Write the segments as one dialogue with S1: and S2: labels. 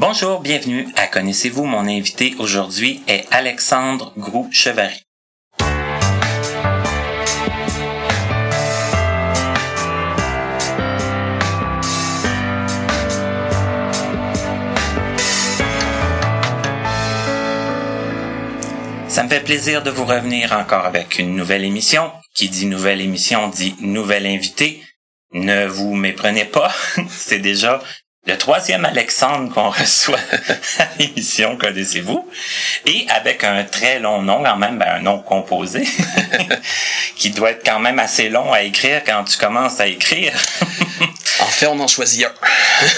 S1: Bonjour, bienvenue à Connaissez-vous. Mon invité aujourd'hui est Alexandre Groux-Chevary. Ça me fait plaisir de vous revenir encore avec une nouvelle émission. Qui dit nouvelle émission dit nouvel invité. Ne vous méprenez pas, c'est déjà le troisième Alexandre qu'on reçoit à l'émission, connaissez-vous, et avec un très long nom quand même, ben, un nom composé, qui doit être quand même assez long à écrire quand tu commences à écrire.
S2: en fait, on en choisit un.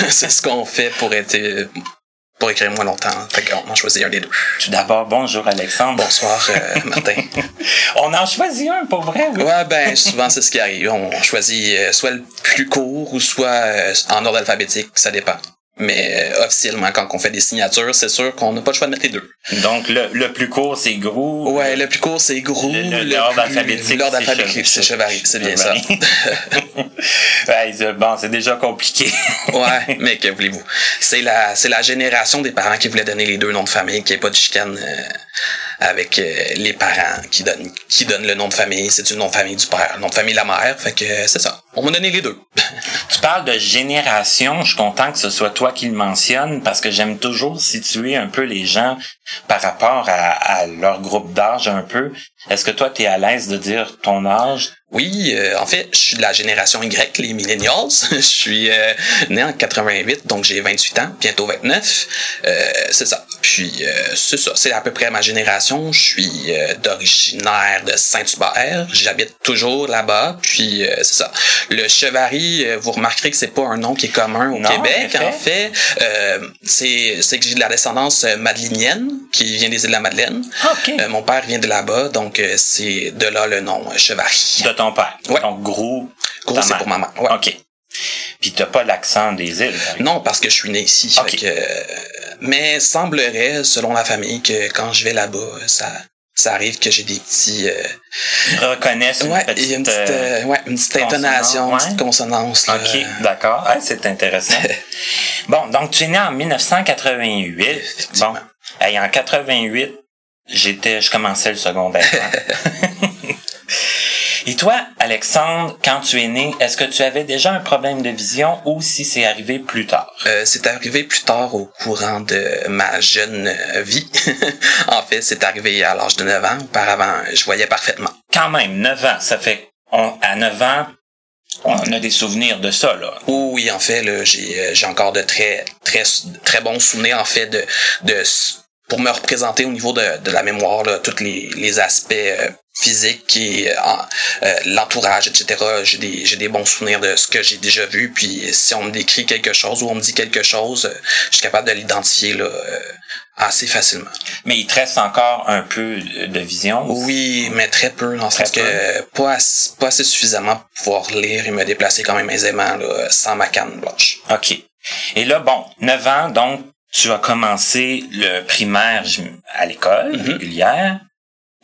S2: C'est ce qu'on fait pour être pour écrire moins longtemps. Fait qu'on en choisit un des deux.
S1: Tout d'abord, bonjour Alexandre.
S2: Bonsoir euh, Martin.
S1: on en choisit un, pour vrai, oui.
S2: Ouais, ben souvent c'est ce qui arrive. On choisit euh, soit le plus court ou soit euh, en ordre alphabétique, ça dépend. Mais euh, officiellement, quand on fait des signatures, c'est sûr qu'on n'a pas le choix de mettre les deux.
S1: Donc, le, le plus court, c'est Grou.
S2: Ouais, le plus court, c'est Grou.
S1: L'ordre alphabétique,
S2: L'ordre alphabétique, c'est Chevary. C'est bien ça.
S1: ouais, bon, c'est déjà compliqué.
S2: ouais, mais que voulez-vous? C'est la, c'est la génération des parents qui voulaient donner les deux noms de famille, qu'il n'y ait pas de chicane. Euh, avec euh, les parents qui donnent qui donnent le nom de famille. C'est le nom de famille du père, nom de famille de la mère. Fait que c'est ça. On m'a donné les deux.
S1: tu parles de génération. Je suis content que ce soit toi qui le mentionne parce que j'aime toujours situer un peu les gens par rapport à, leur groupe d'âge un peu. Est-ce que toi, tu es à l'aise de dire ton âge?
S2: Oui, euh, en fait, je suis de la génération Y, les millennials. je suis euh, né en 88, donc j'ai 28 ans, bientôt 29. c'est ça. Puis c'est ça, c'est à peu près ma génération. Je suis d'originaire de Saint-Hubert. J'habite toujours là-bas. Puis c'est ça. Le Chevary, vous remarquerez que c'est pas un nom qui est commun au Québec. En fait, c'est c'est que j'ai de la descendance madelinienne qui vient des îles de la Madeleine.
S1: Euh,
S2: mon père vient de là-bas, donc euh, c'est de là le nom euh, Chevary.
S1: De ton père.
S2: Ouais.
S1: Donc gros.
S2: Gros, c'est pour maman. Ouais.
S1: OK. Puis t'as pas l'accent des îles.
S2: Non, parce que je suis né ici. mais semblerait, selon la famille, que quand je vais là-bas, ça, ça arrive que j'ai des petits.
S1: Ils reconnaissent une
S2: ouais,
S1: petite.
S2: Il y a une petite, ouais, une petite intonation, une petite consonance. Là.
S1: Ok, d'accord. c'est intéressant. bon, donc tu es né en 1988. Bon, Hey, en 88, j'étais, je commençais le secondaire. Et toi, Alexandre, quand tu es né, est-ce que tu avais déjà un problème de vision ou si c'est arrivé plus tard?
S2: Euh, c'est arrivé plus tard au courant de ma jeune vie. en fait, c'est arrivé à l'âge de 9 ans. Auparavant, je voyais parfaitement.
S1: Quand même, 9 ans, ça fait... à 9 ans, on a des souvenirs de ça, là.
S2: Oui, en fait, euh, j'ai encore de très, très, très bons souvenirs, en fait, de, de pour me représenter au niveau de, de la mémoire, là, tous les, les aspects euh, physiques et euh, euh, l'entourage, etc. J'ai des, des bons souvenirs de ce que j'ai déjà vu. Puis si on me décrit quelque chose ou on me dit quelque chose, je suis capable de l'identifier là, assez facilement.
S1: Mais il te reste encore un peu de vision?
S2: Oui, mais très peu, dans le sens que pas, assez, pas assez suffisamment pour pouvoir lire et me déplacer quand même aisément là, sans ma canne blanche.
S1: OK. Et là, bon, 9 ans, donc tu as commencé le primaire à l'école mm-hmm. régulière.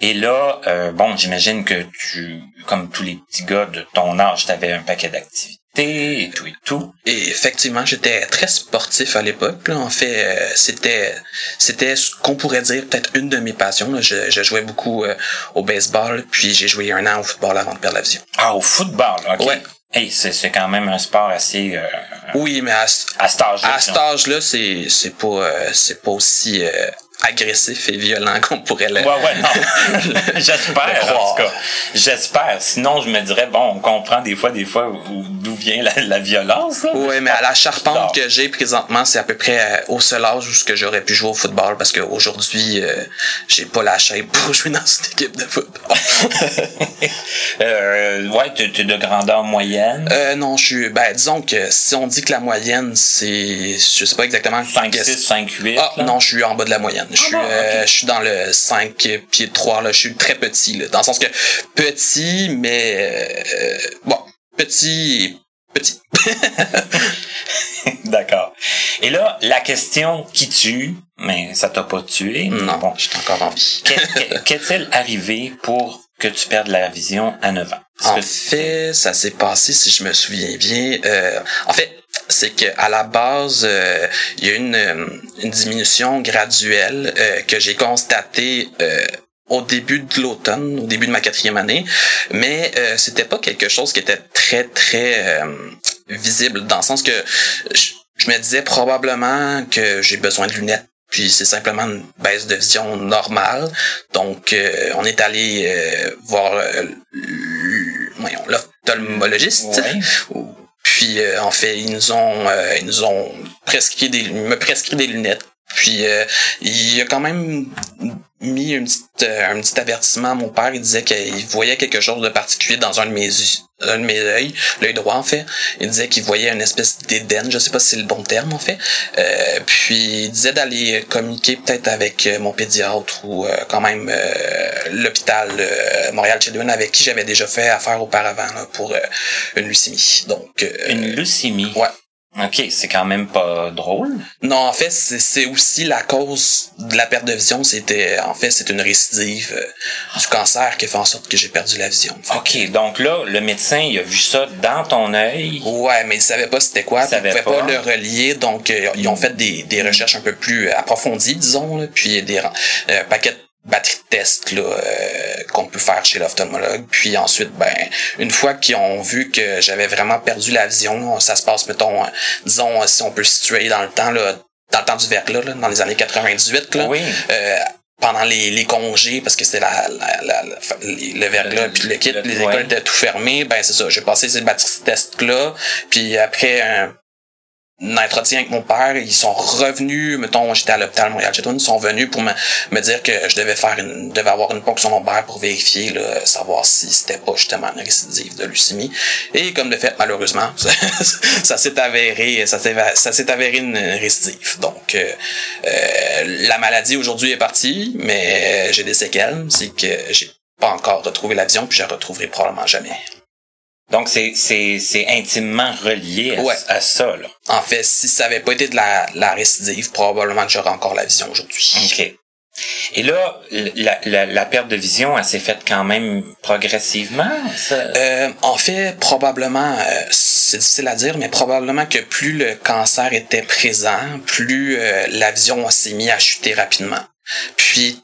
S1: Et là, euh, bon, j'imagine que tu, comme tous les petits gars de ton âge, tu avais un paquet d'activités et tout et tout.
S2: Et effectivement, j'étais très sportif à l'époque. En fait, euh, c'était c'était ce qu'on pourrait dire peut-être une de mes passions. Je, je, jouais beaucoup euh, au baseball, puis j'ai joué un an au football avant de perdre la vision.
S1: Ah, au football, ok.
S2: Ouais.
S1: Hey, c'est quand même un sport assez. Euh,
S2: oui, mais à,
S1: à cet âge-là.
S2: À cet âge-là, c'est c'est pas c'est pas aussi agressif et violent qu'on pourrait le.
S1: Ouais, ouais, non. J'espère, en tout cas. J'espère. Sinon, je me dirais, bon, on comprend des fois, des fois, d'où vient la, la violence.
S2: Oui, mais à la charpente que j'ai présentement, c'est à peu près euh, au seul âge où ce que j'aurais pu jouer au football parce qu'aujourd'hui, euh, j'ai pas la chaîne pour jouer dans une équipe de football.
S1: euh, ouais, tu es de grandeur moyenne?
S2: Euh, non, je suis. Ben, disons que si on dit que la moyenne, c'est. Je sais pas exactement.
S1: 5, 6, 5, 8.
S2: Ah, non, je suis en bas de la moyenne. Je suis, ah euh, je suis dans le 5 pieds 3, là. Je suis très petit, là. Dans le sens que petit, mais, euh, bon, petit petit.
S1: D'accord. Et là, la question qui tue, mais ça t'a pas tué.
S2: Non, bon, je suis encore en vie.
S1: Qu'est-il arrivé pour que tu perdes la vision à 9 ans?
S2: En fait, ça s'est passé, si je me souviens bien, euh, en fait, c'est que à la base, euh, il y a une, euh, une diminution graduelle euh, que j'ai constatée au début de l'automne, au début de ma quatrième année, mais c'était pas quelque chose qui était très très visible dans le sens que je, je me disais probablement que j'ai besoin de lunettes puis c'est simplement une baisse de vision normale. Donc euh, on est allé euh, voir euh, l'ophtalmologiste. Puis en fait, ils nous ont ils nous ont prescrit des me prescrit des lunettes. Puis il y a quand même mis un petit, euh, un petit avertissement à mon père. Il disait qu'il voyait quelque chose de particulier dans un de mes un de mes yeux, l'œil droit en fait. Il disait qu'il voyait une espèce d'éden, je sais pas si c'est le bon terme en fait. Euh, puis il disait d'aller communiquer peut-être avec euh, mon pédiatre ou quand même l'hôpital Montréal Children avec qui j'avais déjà fait affaire auparavant pour une leucémie. Donc
S1: une leucémie?
S2: Ouais.
S1: OK, c'est quand même pas drôle.
S2: Non, en fait, c'est aussi la cause de la perte de vision. C'était, en fait, c'est une récidive euh, du cancer qui fait en sorte que j'ai perdu la vision.
S1: OK, donc là, le médecin, il a vu ça dans ton œil.
S2: Ouais, mais il savait pas c'était quoi. Il, pouvait pas. le relier, donc euh, ils ont fait des, des recherches un peu plus approfondies, disons, là, puis des euh, paquets batterie de test là, euh, qu'on peut faire chez l'ophtalmologue. Puis ensuite, ben, une fois qu'ils ont vu que j'avais vraiment perdu la vision, ça se passe, mettons, euh, disons, si on peut situer dans le temps, là, dans le temps du verglas, là, dans les années 98, là,
S1: oui.
S2: euh, pendant les, les congés, parce que c'était la, la, le verglas puis le kit, les écoles étaient tout fermées, ben c'est ça, j'ai passé ces batteries de test-là, puis après un entretien avec mon père, ils sont revenus, mettons, j'étais à l'hôpital Montréal ils sont venus pour me, dire que je devais faire une, devais avoir une ponction lombaire pour vérifier, là, savoir si c'était pas justement une récidive de leucémie. Et comme de fait, malheureusement, ça, s'est avéré, ça s'est, avéré une récidive. Donc, euh, euh, la maladie aujourd'hui est partie, mais j'ai des séquelles, c'est que j'ai pas encore retrouvé la vision, puis je la retrouverai probablement jamais.
S1: Donc, c'est, c'est, c'est intimement relié à, ça. Là.
S2: En fait, si ça avait pas été de la, la récidive, probablement que j'aurais encore la vision aujourd'hui.
S1: OK. Et là, la, la, la, perte de vision, elle s'est faite quand même progressivement?
S2: Euh, en fait, probablement, euh, c'est difficile à dire, mais probablement que plus le cancer était présent, plus euh, la vision s'est mise à chuter rapidement. Puis,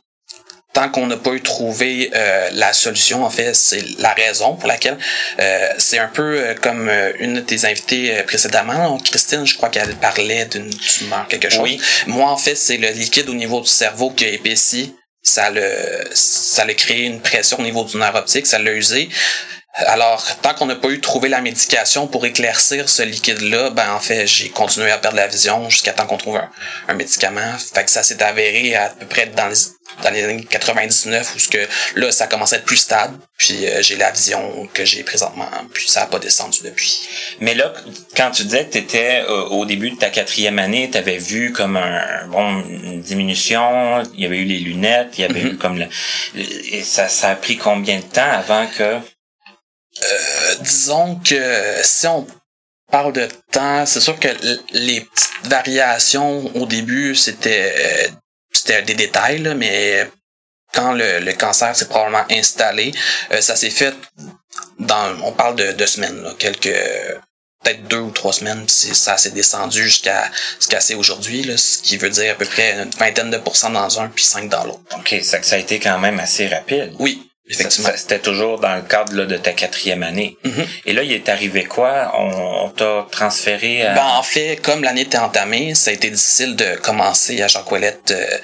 S2: tant qu'on n'a pas eu trouvé euh, la solution, en fait, c'est la raison pour laquelle euh, c'est un peu euh, comme une de tes invitées précédemment, Christine, je crois qu'elle parlait d'une tumeur, quelque chose. Oui. Moi, en fait, c'est le liquide au niveau du cerveau qui a épaissi. Ça le, ça créé une pression au niveau du nerf optique, ça l'a usé. Alors, tant qu'on n'a pas eu trouvé la médication pour éclaircir ce liquide-là, ben en fait, j'ai continué à perdre la vision jusqu'à temps qu'on trouve un, médicament. Fait que ça s'est avéré à peu près dans les, dans les années 99 où ce que là, ça commence à être plus stable. Puis euh, j'ai la vision que j'ai présentement, puis ça n'a pas descendu depuis.
S1: Mais là, quand tu disais que tu étais euh, au début de ta quatrième année, tu avais vu comme un bon une diminution, il y avait eu les lunettes, il y avait mm-hmm. eu comme le, et ça, ça a pris combien de temps avant que
S2: euh, disons que si on parle de temps, c'est sûr que les petites variations au début, c'était c'était des détails, mais quand le, cancer s'est probablement installé, euh, ça s'est fait dans on parle de deux semaines, là, quelques peut-être deux ou trois semaines, puis ça s'est descendu jusqu'à ce qu'à c'est aujourd'hui, ce qui veut dire à peu près une vingtaine de pourcents dans un puis cinq dans l'autre.
S1: OK, ça, ça a été quand même assez rapide.
S2: Oui. Effectivement.
S1: C'était toujours dans le cadre là, de ta quatrième année.
S2: Mm-hmm.
S1: Et là, il est arrivé quoi? On, t'a transféré à...
S2: Ben, en fait, comme l'année était entamée, ça a été difficile de commencer à Jacques Ouellette euh,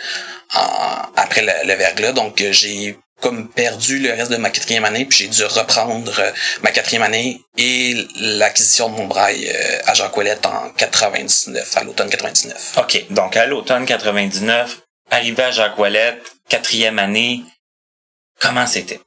S2: après le, le verglas. Donc, euh, j'ai comme perdu le reste de ma quatrième année, puis j'ai dû reprendre euh, ma quatrième année et l'acquisition de mon braille à Jacques Ouellette en 99, à l'automne 99.
S1: OK. Donc, à l'automne 99, arrivé à Jacques Ouellette, quatrième année, Comment c'était?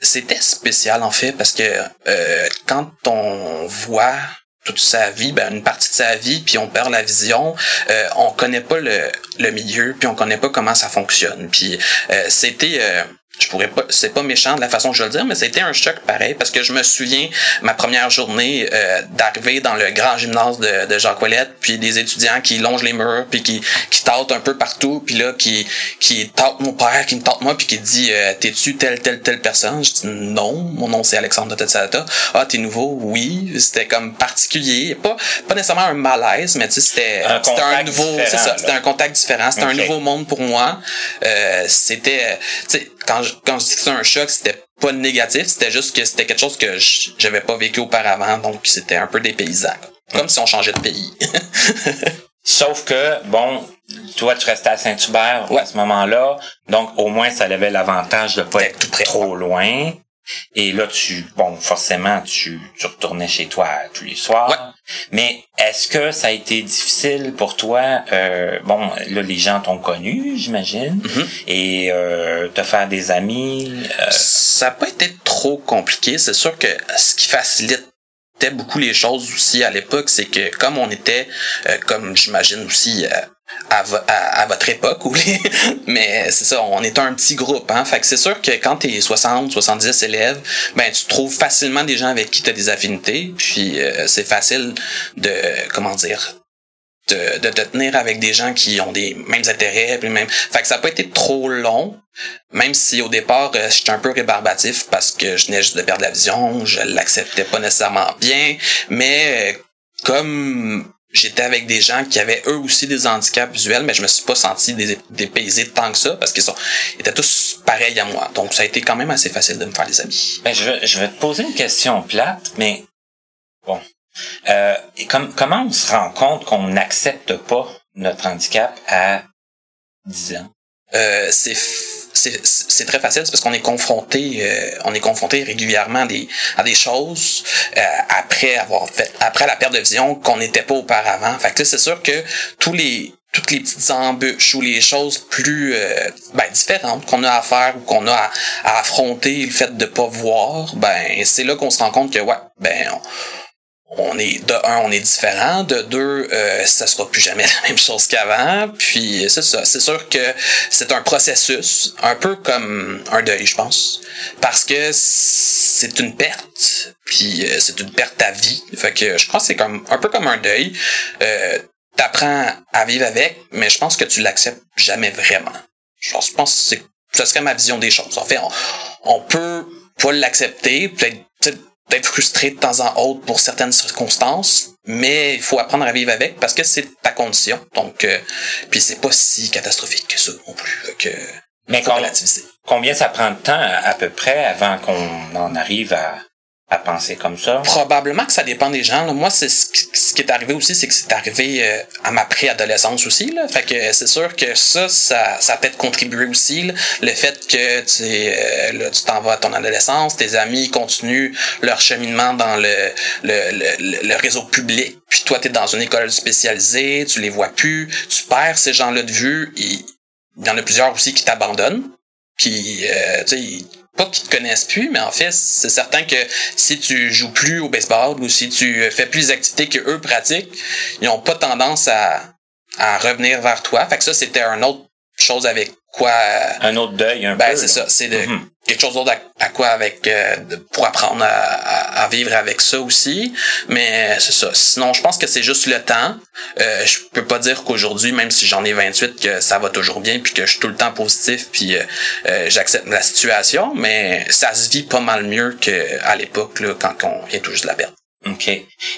S2: C'était spécial en fait parce que euh, quand on voit toute sa vie, ben une partie de sa vie, puis on perd la vision, euh, on connaît pas le, le milieu, puis on connaît pas comment ça fonctionne. Puis euh, c'était je pourrais pas, c'est pas méchant de la façon que je veux le dire, mais c'était un choc pareil parce que je me souviens ma première journée euh, d'arriver dans le grand gymnase de, de Jacques Ouellette, puis des étudiants qui longent les murs, puis qui qui tâtent un peu partout, puis là qui qui tâtent mon père, qui me tâte moi, puis qui dit euh, t'es-tu telle telle telle personne? Je dis non, mon nom c'est Alexandre de Tetsalata. Ah t'es nouveau? Oui, c'était comme particulier, pas pas nécessairement un malaise, mais tu sais c'était c'était un nouveau, c'est ça, c'était un contact différent, c'était un nouveau monde pour moi. Euh, c'était tu sais quand je, quand je dis que c'est un choc, c'était pas négatif, c'était juste que c'était quelque chose que j'avais pas vécu auparavant, donc c'était un peu dépaysant. Comme si on changeait de pays.
S1: Sauf que, bon, toi, tu restais à Saint-Hubert à ce moment-là, donc au moins, ça avait l'avantage de pas être trop loin. Et là, tu, bon, forcément, tu, tu retournais chez toi tous les soirs. Mais est-ce que ça a été difficile pour toi? Euh, bon, là, les gens t'ont connu, j'imagine,
S2: mm-hmm.
S1: et euh, te faire des amis.
S2: Euh... Ça n'a pas été trop compliqué. C'est sûr que ce qui facilite beaucoup les choses aussi à l'époque, c'est que comme on était, euh, comme j'imagine aussi euh, à, à, votre époque, ou mais c'est ça, on est un petit groupe, hein. Fait que c'est sûr que quand t'es 60, 70 élèves, ben tu trouves facilement des gens avec qui t'as des affinités, puis euh, c'est facile de, comment dire, de, de te tenir avec des gens qui ont des mêmes intérêts, puis même. Fait que ça n'a pas été trop long, même si au départ euh, j'étais un peu rébarbatif parce que je venais juste de perdre la vision, je l'acceptais pas nécessairement bien, mais euh, comme j'étais avec des gens qui avaient eux aussi des handicaps visuels, mais je me suis pas senti dépaysé tant que ça parce qu'ils sont étaient tous pareils à moi. Donc ça a été quand même assez facile de me faire des amis.
S1: Ben, je, vais, je vais te poser une question plate, mais bon. Euh, comment on se rend compte qu'on n'accepte pas notre handicap à 10 ans?
S2: Euh, c'est c'est très facile parce qu'on est confronté euh, on est confronté régulièrement à des à des choses euh, après avoir fait après la perte de vision qu'on n'était pas auparavant. Fait que c'est sûr que tous les toutes les petites embûches ou les choses plus euh, ben, différentes qu'on a à faire ou qu'on a à, affronter le fait de pas voir ben c'est là qu'on se rend compte que ouais ben on, on est de un, on est différent, de deux, euh, ça sera plus jamais la même chose qu'avant. Puis c'est ça, c'est sûr que c'est un processus, un peu comme un deuil, je pense, parce que c'est une perte, puis euh, c'est une perte à vie. Fait que je pense que c'est comme un peu comme un deuil. Euh, T'apprends à vivre avec, mais je pense que tu l'acceptes jamais vraiment. Je pense, que ce serait ma vision des choses. En fait, on, on peut pas l'accepter, peut-être d'être frustré de temps en autre pour certaines circonstances, mais il faut apprendre à vivre avec parce que c'est ta condition. Donc, euh, puis c'est pas si catastrophique que ça non plus. Que,
S1: mais combien ça prend de temps à peu près avant qu'on en arrive à, à penser comme ça?
S2: Probablement que ça dépend des gens. Moi, c'est ce qui est arrivé aussi, c'est que c'est arrivé euh, à ma préadolescence aussi. Fait que c'est sûr que ça, ça, ça peut être contribué aussi. Le fait que tu euh, tu t'en vas à ton adolescence, tes amis continuent leur cheminement dans le, le, réseau public, puis toi, tu es dans une école spécialisée, tu les vois plus, tu perds ces gens-là de vue. Il, y en a plusieurs aussi qui t'abandonnent. Puis, euh, tu sais, pas qu'ils te connaissent plus, mais en fait, c'est certain que si tu joues plus au baseball ou si tu fais plus les activités que eux pratiquent, ils ont pas tendance à, à revenir vers toi. Fait que ça, c'était un autre chose avec quoi
S1: un autre deuil un
S2: ben,
S1: peu
S2: c'est ça c'est de mm-hmm. quelque chose d'autre à, quoi avec euh, pour apprendre à, à, vivre avec ça aussi mais c'est ça sinon je pense que c'est juste le temps euh, je peux pas dire qu'aujourd'hui même si j'en ai 28 que ça va toujours bien puis que je suis tout le temps positif puis euh, euh, j'accepte la situation mais ça se vit pas mal mieux qu'à l'époque là quand on vient tout juste de la perte
S1: OK.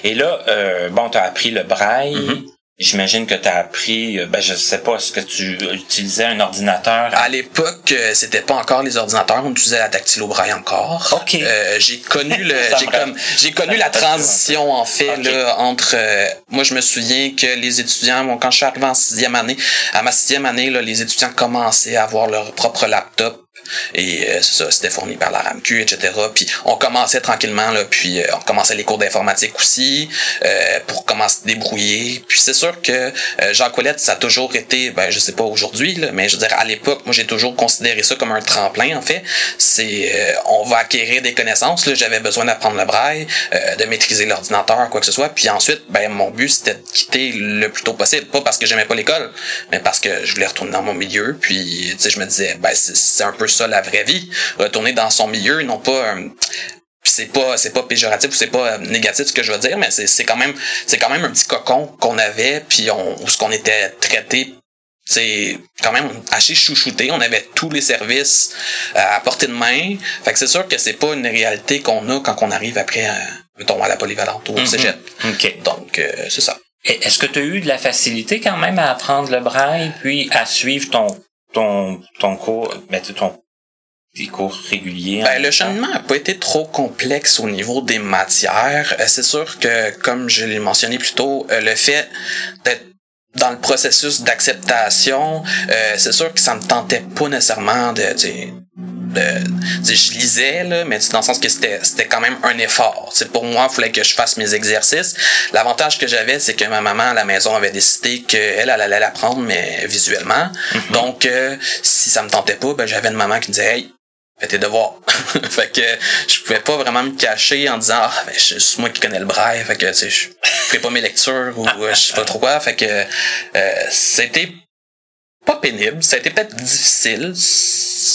S1: Et là, euh, bon, tu as appris le braille. Mm-hmm. J'imagine que tu as appris, euh, ben je sais pas, est-ce que tu utilisais un ordinateur?
S2: À l'époque, euh, c'était pas encore les ordinateurs, on utilisait la dactylo-braille encore.
S1: OK.
S2: Euh, j'ai connu le j'ai comme j'ai connu la transition en fait là entre moi je me souviens que les étudiants bon, quand je suis arrivé en sixième année, à ma sixième année là, les étudiants commençaient à avoir leur propre laptop et euh, ça, c'était fourni par la RAMQ, etc. Puis on commençait tranquillement, là, puis euh, on commençait les cours d'informatique aussi, euh, pour commencer à débrouiller. Puis c'est sûr que euh, Jean Colette, ça a toujours été, ben je sais pas aujourd'hui, mais je veux dire, à l'époque, moi j'ai toujours considéré ça comme un tremplin, en fait. C'est on va acquérir des connaissances. Là, j'avais besoin d'apprendre le braille, de maîtriser l'ordinateur, quoi que ce soit. Puis ensuite, ben mon but c'était de quitter le plus tôt possible. Pas parce que j'aimais pas l'école, mais parce que je voulais retourner dans mon milieu. Puis tu sais, je me disais, ben c'est un peu ça ça la vraie vie, retourner dans son milieu, non pas c'est pas c'est pas péjoratif ou c'est pas négatif ce que je veux dire mais c'est c'est quand même c'est quand même un petit cocon qu'on avait puis on ce qu'on était traité c'est quand même assez chouchouté. On avait tous les services euh, à portée de main. Fait que c'est sûr que c'est pas une réalité qu'on a quand on arrive après, euh, mettons, à la polyvalente ou au cégep.
S1: Mm-hmm.
S2: Donc, euh, c'est ça.
S1: Est-ce que tu as eu de la facilité quand même à apprendre le braille puis à suivre ton ton ton cours, ben, ton des cours réguliers?
S2: Ben, le cheminement n'a pas été trop complexe au niveau des matières. C'est sûr que, comme je l'ai mentionné plus tôt, le fait d'être dans le processus d'acceptation, euh, c'est sûr que ça me tentait pas nécessairement de, de, de, je lisais là, mais dans le sens que c'était c'était quand même un effort. C'est pour moi, il fallait que je fasse mes exercices. L'avantage que j'avais, c'est que ma maman à la maison avait décidé qu'elle elle allait l'apprendre mais visuellement. Mm-hmm. Donc euh, si ça me tentait pas, ben j'avais une maman qui me disait "Hey, fais tes devoirs. fait que je pouvais pas vraiment me cacher en disant ah ben c'est moi qui connais le braille, fait que tu sais je fais pas mes lectures ou euh, je sais pas trop quoi, fait que euh, c'était pas pénible, ça a été peut-être difficile,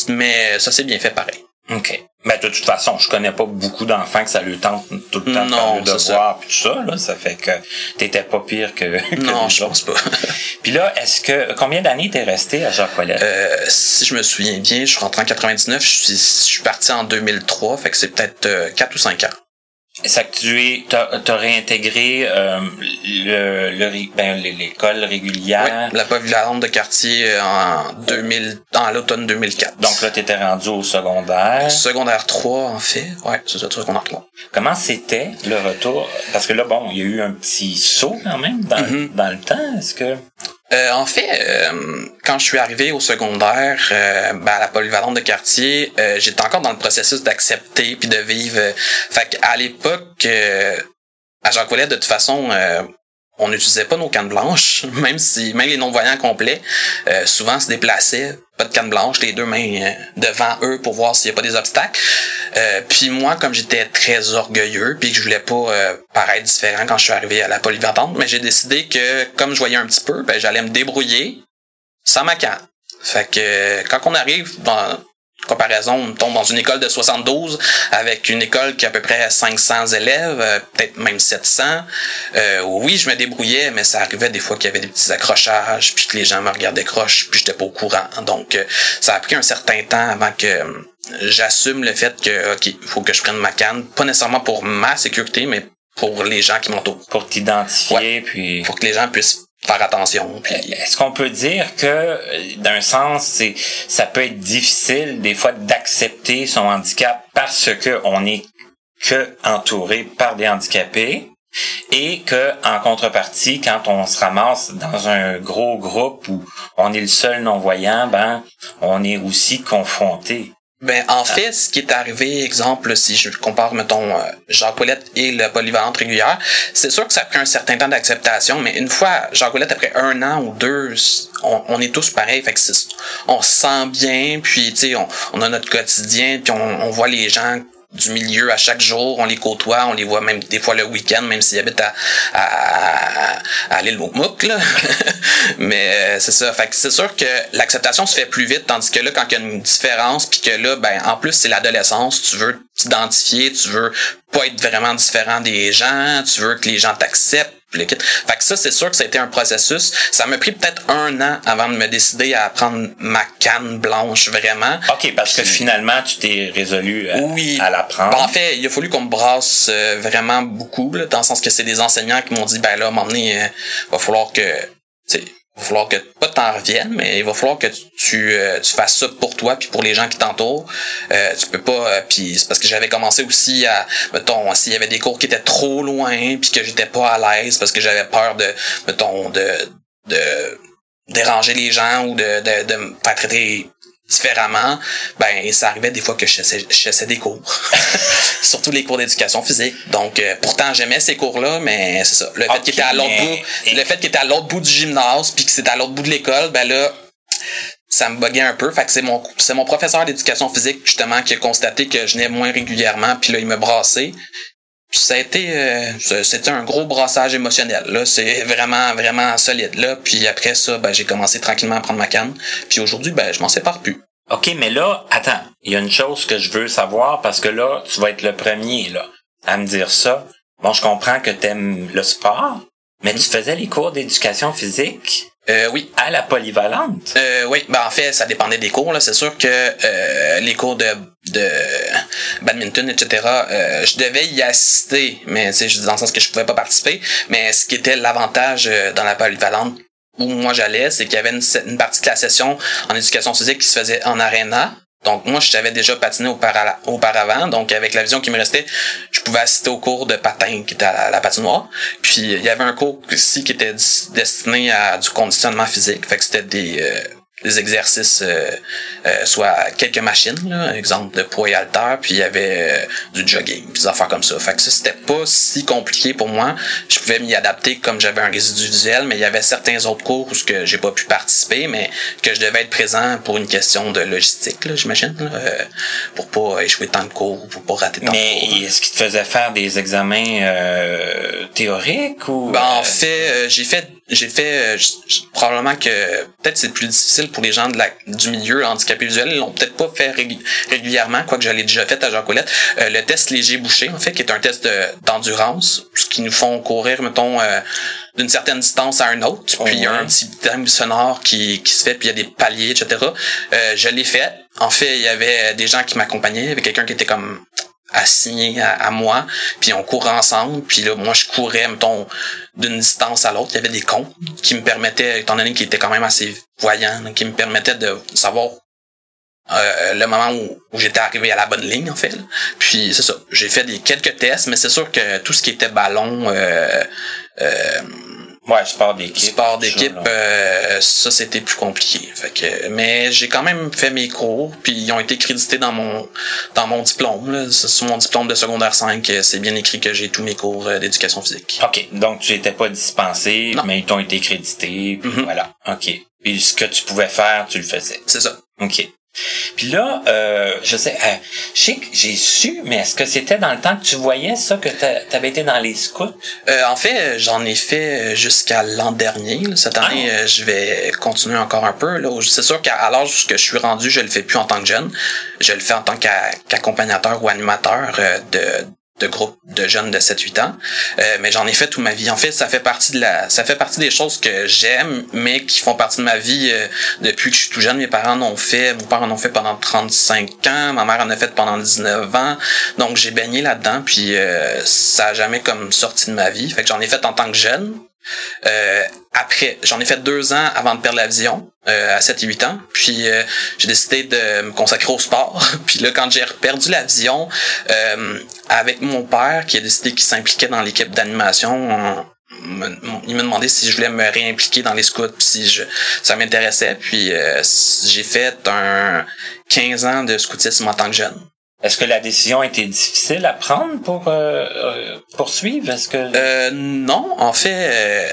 S2: mais ça s'est bien fait pareil.
S1: OK. Mais de toute façon, je connais pas beaucoup d'enfants que ça lui tente tout le temps de faire le devoir puis tout ça là, ça fait que t'étais pas pire que, que
S2: Non, je pense pas.
S1: puis là, est-ce que combien d'années t'es resté à Jacques Ouellet
S2: euh, si je me souviens bien, je suis rentré en 99, je suis je suis parti en 2003, fait que c'est peut-être euh, 4 ou 5 ans.
S1: Ça que tu es, t'as, t'as réintégré euh, le, le ben, l'école régulière.
S2: Oui, la polyvalente de quartier euh, en 2000, dans l'automne 2004.
S1: Donc là, t'étais rendu au secondaire.
S2: Secondaire 3, en fait. Ouais, c'est ça, secondaire 3.
S1: Comment c'était le retour? Parce que là, bon, il y a eu un petit saut quand même dans, mm-hmm. dans le temps. Est-ce que...
S2: Euh, en fait, euh, quand je suis arrivé au secondaire, euh, ben, à la polyvalente de quartier, euh, j'étais encore dans le processus d'accepter puis de vivre. fait à l'époque, à Jacques Ouellet, de toute façon, on n'utilisait pas nos cannes blanches, même si même les non-voyants complets souvent se déplaçaient, pas de canne blanche, les deux mains euh, devant eux pour voir s'il n'y a pas des obstacles. Euh, puis moi, comme j'étais très orgueilleux, puis que je voulais pas paraître différent quand je suis arrivé à la polyvalente, mais j'ai décidé que comme je voyais un petit peu, ben, j'allais me débrouiller sans ma canne. Fait que quand on arrive dans comparaison, on tombe dans une école de 72 avec une école qui a à peu près 500 élèves, euh, peut-être même 700. Euh, oui, je me débrouillais, mais ça arrivait des fois qu'il y avait des petits accrochages, puis que les gens me regardaient croche, puis j'étais pas au courant. Donc, euh, ça a pris un certain temps avant que j'assume le fait que, OK, il faut que je prenne ma canne, pas nécessairement pour ma sécurité, mais pour les gens qui m'entourent.
S1: Pour t'identifier, puis...
S2: Pour que les gens puissent attention.
S1: Est-ce qu'on peut dire que, d'un sens, c'est ça peut être difficile des fois d'accepter son handicap parce que on est que entouré par des handicapés et que en contrepartie, quand on se ramasse dans un gros groupe où on est le seul non-voyant, ben on est aussi confronté
S2: ben, en fait, ce qui est arrivé, exemple, si je compare, mettons, euh, Jacques Paulette et le polyvalente régulière, c'est sûr que ça a pris un certain temps d'acceptation, mais une fois, Jacques Paulette, après un an ou deux, on, est tous pareils, fait que on se sent bien, puis, tu sais, on, on, a notre quotidien, puis on, on voit les gens du milieu à chaque jour, on les côtoie, on les voit même des fois le week-end, même s'ils habitent à, à, à, l'île Moukmouk, là. Mais euh, c'est ça. Fait que c'est sûr que l'acceptation se fait plus vite, tandis que là, quand il y a une différence, puis que là, ben, en plus, c'est l'adolescence, tu veux t'identifier, tu veux pas être vraiment différent des gens, tu veux que les gens t'acceptent, fait que ça, c'est sûr que ça a été un processus. Ça m'a pris peut-être un an avant de me décider à prendre ma canne blanche vraiment.
S1: OK, parce que finalement, tu t'es résolu à, oui. à la prendre.
S2: Ben, en fait, il a fallu qu'on me brasse euh, vraiment beaucoup, là, dans le sens que c'est des enseignants qui m'ont dit, ben là, à un moment donné, euh, va falloir que il va falloir que pas t'en reviennes, mais il va falloir que tu, euh, tu fasses ça pour toi puis pour les gens qui t'entourent. Euh, tu peux pas euh, puis c'est parce que j'avais commencé aussi à mettons s'il y avait des cours qui étaient trop loin puis que j'étais pas à l'aise parce que j'avais peur de mettons de de déranger les gens ou de de, de me faire traiter différemment, ben ça arrivait des fois que je chassais, des cours. Surtout les cours d'éducation physique. Donc euh, pourtant j'aimais ces cours-là, mais c'est ça. Le fait qu'il était à l'autre bout, le fait qu'il était à l'autre bout du gymnase, puis que c'était à l'autre bout de l'école, ben là ça me buguait un peu. Fait que c'est mon c'est mon professeur d'éducation physique justement qui a constaté que je venais moins régulièrement, puis là il me brassait. Puis ça a été euh, c'était un gros brassage émotionnel là, c'est vraiment vraiment solide là. Puis après ça, ben j'ai commencé tranquillement à prendre ma canne. Puis aujourd'hui, ben je m'en sépare plus.
S1: OK, mais là, attends, il y a une chose que je veux savoir parce que là, tu vas être le premier là à me dire ça. Bon, je comprends que t'aimes le sport, mais tu faisais les cours d'éducation physique
S2: Euh, oui.
S1: à la polyvalente?
S2: Euh, oui, ben en fait, ça dépendait des cours. Là. C'est sûr que euh, les cours de, de badminton, etc., euh, je devais y assister, mais dans le sens que je pouvais pas participer. Mais ce qui était l'avantage dans la polyvalente où moi j'allais, c'est qu'il y avait une, une partie de la session en éducation physique qui se faisait en aréna. Donc moi, je déjà patiner aupara- auparavant. Donc avec la vision qui me restait, je pouvais assister au cours de patin qui était à la, patinoire. Puis il y avait un cours aussi qui était destiné à du conditionnement physique. Fait que c'était des, euh, des exercices, euh, euh, soit quelques machines, là, exemple de poids et haltères, puis il y avait euh, du jogging, puis des affaires comme ça. Fait que ça, c'était pas si compliqué pour moi. Je pouvais m'y adapter comme j'avais un résidu visuel, mais il y avait certains autres cours où ce que j'ai pas pu participer, mais que je devais être présent pour une question de logistique, là, j'imagine, là, euh, pour pas échouer tant de cours, pour pas rater tant de cours.
S1: est-ce qu'il te faisait faire des examens euh, théoriques ou
S2: Ben, en fait, j'ai fait, j'ai fait euh, probablement que peut-être c'est plus difficile pour les gens de la, du milieu handicapé visuel. Ils l'ont peut-être pas fait régulièrement, quoique je l'ai déjà fait à Jean Colette. Euh, le test léger bouché, en fait, qui est un test de- d'endurance, ce qui nous font courir, mettons, euh, d'une certaine distance à une autre. Puis il y a
S1: Ouais.
S2: un petit thème sonore qui, qui se fait, puis il y a des paliers, etc. Euh, je l'ai fait. En fait, il y avait des gens qui m'accompagnaient, il y avait quelqu'un qui était comme assigné à, à moi, puis on courait ensemble, puis là, moi, je courais, mettons, d'une distance à l'autre. Il y avait des comptes qui me permettaient, étant donné qu'il était quand même assez voyant, qui me permettaient de savoir euh, le moment où, où j'étais arrivé à la bonne ligne, en fait. Puis c'est ça, j'ai fait des quelques tests, mais c'est sûr que tout ce qui était ballon, euh, euh,
S1: ouais, sport d'équipe.
S2: sport
S1: ça,
S2: d'équipe,
S1: là.
S2: euh, ça c'était plus compliqué. Fait que, mais j'ai quand même fait mes cours, puis ils ont été crédités dans mon dans mon diplôme. Là. Sur mon diplôme de secondaire 5, euh, c'est bien écrit que j'ai tous mes cours euh, d'éducation physique.
S1: OK, donc tu étais pas dispensé,
S2: Non.
S1: mais ils t'ont été crédités, puis
S2: Mhm.
S1: voilà. OK. Puis ce que tu pouvais faire, tu le faisais.
S2: C'est ça.
S1: OK. Puis là, euh, je sais, euh, je sais que j'ai su, mais est-ce que c'était dans le temps que tu voyais ça, que t'a- t'avais été dans les scouts?
S2: Euh, en fait, j'en ai fait jusqu'à l'an dernier. Cette année, euh, je vais continuer encore un peu. Là. C'est sûr qu'à l'âge où je suis rendu, je le fais plus en tant que jeune. Je le fais en tant qu'a- qu'accompagnateur ou animateur euh, de de groupe de jeunes de 7-8 ans. Euh, mais j'en ai fait toute ma vie. En fait, ça fait partie de la ça fait partie des choses que j'aime, mais qui font partie de ma vie euh, depuis que je suis tout jeune. Mes parents en ont fait, mon père en ont fait pendant 35 ans, ma mère en a fait pendant 19 ans. Donc j'ai baigné là-dedans, puis euh, ça a jamais comme sorti de ma vie. Fait que j'en ai fait en tant que jeune. Euh, après, j'en ai fait deux ans avant de perdre la vision, euh, à 7 et 8 ans. Puis euh, j'ai décidé de me consacrer au sport. puis là, quand j'ai perdu la vision, euh, avec mon père qui a décidé qu'il s'impliquait dans l'équipe d'animation, il m'a demandé si je voulais me réimpliquer dans les scouts, puis si je, ça m'intéressait. Puis euh, j'ai fait un 15 ans de scoutisme en tant que jeune.
S1: Est-ce que la décision était difficile à prendre pour euh, euh, poursuivre? Est-ce que
S2: Euh, non, en fait, euh,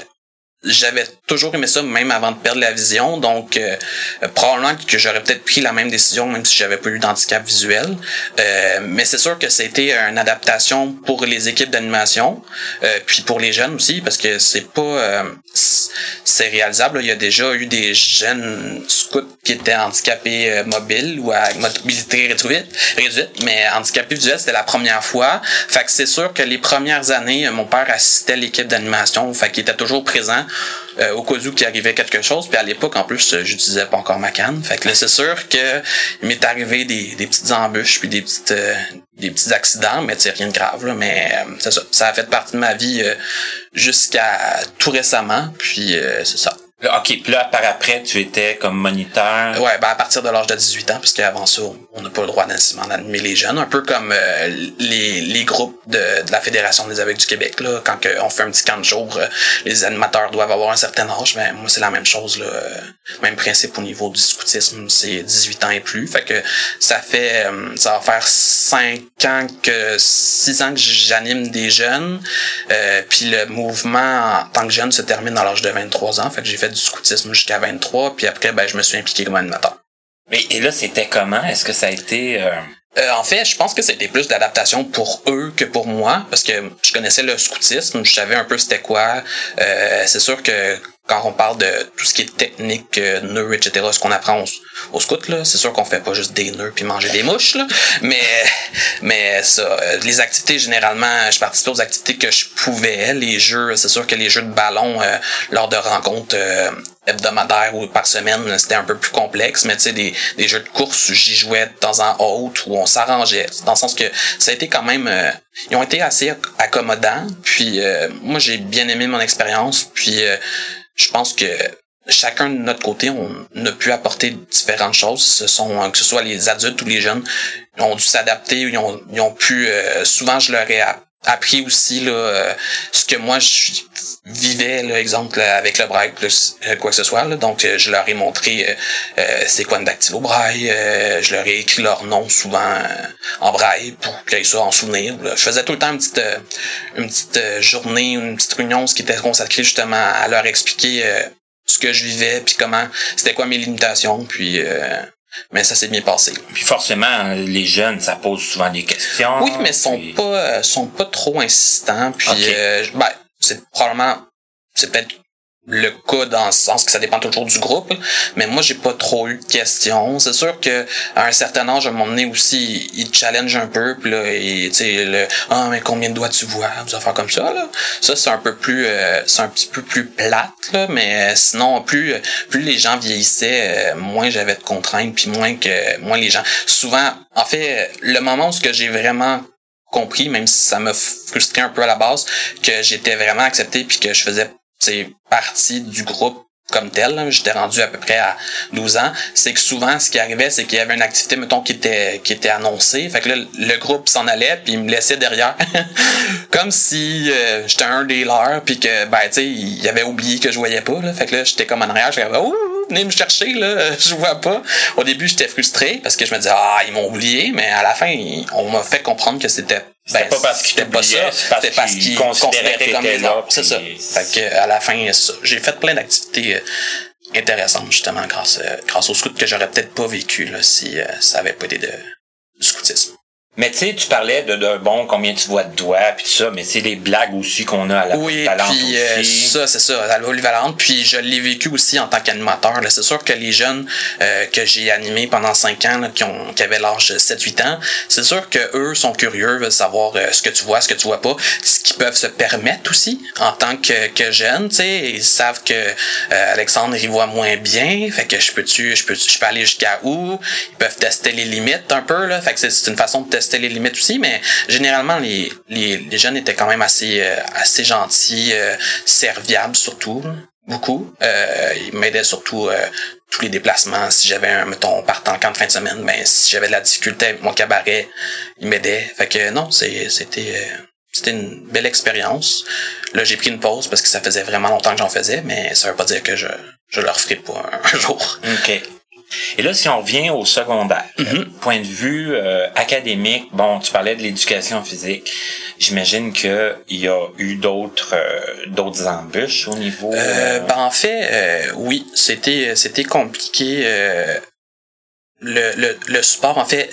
S2: j'avais toujours aimé ça, même avant de perdre la vision. Donc, euh, euh, probablement que j'aurais peut-être pris la même décision, même si j'avais pas eu d'handicap visuel. Euh, mais c'est sûr que c'était une adaptation pour les équipes d'animation, euh, puis pour les jeunes aussi, parce que c'est pas, euh, c'est réalisable. Il y a déjà eu des jeunes scouts qui étaient handicapés euh, mobiles ou à mobilité réduite, réduite, mais handicapés visuels, c'était la première fois. Fait que c'est sûr que les premières années, mon père assistait l'équipe d'animation, fait qu'il était toujours présent au cas où qu'il arrivait quelque chose. Puis à l'époque, en plus, j'utilisais pas encore ma canne. Fait que là, c'est sûr que il m'est arrivé des, des petites embûches puis des petites euh, des petits accidents, mais c'est rien de grave. Là, mais euh, c'est ça. Ça a fait partie de ma vie euh, jusqu'à tout récemment. Puis c'est ça.
S1: OK, puis là, par après, tu étais comme moniteur.
S2: Ouais, ben à partir de l'âge de 18 ans, parce qu'avant ça, on n'a pas le droit nécessairement d'animer les jeunes, un peu comme euh, les, les groupes de, de la Fédération des aveugles du Québec. Là, quand que on fait un petit camp de jour, euh, les animateurs doivent avoir un certain âge. Mais moi, c'est la même chose. Là, euh, même principe au niveau du scoutisme, c'est 18 ans et plus. Fait que ça fait, euh, ça va faire 5 ans que 6 ans que j'anime des jeunes. Euh, puis le mouvement en tant que jeune se termine à l'âge de 23 ans. Fait que j'ai fait du scoutisme jusqu'à 23. Puis après, ben, je me suis impliqué comme animateur.
S1: Mais et là, c'était comment? Est-ce que ça a été... euh,
S2: Euh, en fait, je pense que c'était plus d'adaptation pour eux que pour moi, parce que je connaissais le scoutisme, je savais un peu c'était quoi. Euh, c'est sûr que quand on parle de tout ce qui est technique, euh, nœuds, etc., ce qu'on apprend au, scout, là, c'est sûr qu'on fait pas juste des nœuds puis manger des mouches, là, mais, mais ça, euh, les activités, généralement, je participais aux activités que je pouvais, les jeux, c'est sûr que les jeux de ballon, euh, lors de rencontres hebdomadaires ou par semaine, c'était un peu plus complexe, mais tu sais, des, des jeux de course, j'y jouais de temps en autre, où on s'arrangeait, dans le sens que ça a été quand même, ils ont été assez accommodants, puis moi, j'ai bien aimé mon expérience, puis je pense que chacun de notre côté, on a pu apporter différentes choses. Ce sont que ce soit les adultes ou les jeunes, ils ont dû s'adapter, ils ont, ils ont pu. Euh, souvent, je leur ai appris aussi là, euh, ce que moi je vivais, là, exemple avec le braille, plus euh, quoi que ce soit. Là. Donc, je leur ai montré c'est quoi une dactylo braille. je leur ai écrit leur nom souvent en braille pour qu'ils ça en souvenir. Je faisais tout le temps une petite, une petite journée, une petite réunion, ce qui était consacré justement à leur expliquer ce que je vivais, puis comment, c'était quoi mes limitations, puis euh, mais ça s'est bien passé.
S1: Puis forcément, les jeunes, ça pose souvent des questions.
S2: Oui, mais ils sont pas euh, sont pas trop insistants. Puis euh, ben, c'est probablement c'est peut-être le cas dans le sens que ça dépend toujours du groupe. Mais moi, j'ai pas trop eu de questions. C'est sûr que à un certain âge, à un moment donné aussi, il challenge un peu. Puis là, tu sais, le Ah, mais combien de doigts tu vois? Des affaires comme ça, là. Ça, c'est un peu plus euh, c'est un petit peu plus plate, là. Mais euh, sinon, plus plus les gens vieillissaient, euh, moins j'avais de contraintes, puis moins que moins les gens. Souvent, en fait, le moment où ce que j'ai vraiment compris, même si ça m'a frustré un peu à la base, que j'étais vraiment accepté puis que je faisais partie du groupe comme tel, j'étais rendu à peu près à 12 ans, c'est que souvent ce qui arrivait c'est qu'il y avait une activité mettons qui était qui était annoncée, fait que là le groupe s'en allait puis il me laissait derrière. Comme si euh, j'étais un des leurs puis que ben tu sais il avait oublié que je voyais pas là, fait que là j'étais comme en arrière, j'étais ouh venez me chercher là, je vois pas. Au début, j'étais frustré parce que je me disais ah, ils m'ont oublié, mais à la fin, on m'a fait comprendre que c'était
S1: ben, pas parce qu'ils pas ça,
S2: c'était parce qu'ils considéraient comme les autres. C'est ça. Fait que, à la fin, j'ai fait plein d'activités euh, intéressantes, justement, grâce, euh, grâce au scout que j'aurais peut-être pas vécu, là, si euh, ça avait pas été de, du scoutisme.
S1: Mais tu sais, tu parlais de, de, bon combien tu vois de doigts puis tout ça, mais c'est les blagues aussi qu'on a à la
S2: oui, puis, euh, ça c'est ça, à la polyvalente. Puis je l'ai vécu aussi en tant qu'animateur. C'est sûr que les jeunes euh, que j'ai animés pendant cinq ans, là, qui ont qui avaient l'âge de 7-8 ans, c'est sûr que eux sont curieux, veulent savoir euh, ce que tu vois, ce que tu vois pas, ce qu'ils peuvent se permettre aussi en tant que, que jeune. Tu sais, ils savent que Alexandre il voit moins bien, fait que je peux tu, je peux, je peux aller jusqu'à où? Ils peuvent tester les limites un peu là, fait que c'est une façon de tester c'était les limites aussi, mais généralement les, les, les jeunes étaient quand même assez euh, assez gentils, euh, serviables surtout, beaucoup. Euh, ils m'aidaient surtout tous les déplacements. Si j'avais un, mettons, partant en camp de fin de semaine, ben si j'avais de la difficulté avec mon cabaret, ils m'aidaient. Fait que non, c'était c'était une belle expérience. Là, j'ai pris une pause parce que ça faisait vraiment longtemps que j'en faisais, mais ça veut pas dire que je, je le referai pas un, jour.
S1: OK. Et là, si on revient au secondaire,
S2: mm-hmm.
S1: point de vue euh, académique, bon, tu parlais de l'éducation physique. J'imagine qu'il y a eu d'autres euh, d'autres embûches au niveau.
S2: Euh, ben en fait, oui, c'était c'était compliqué. Le, le, le, support, en fait,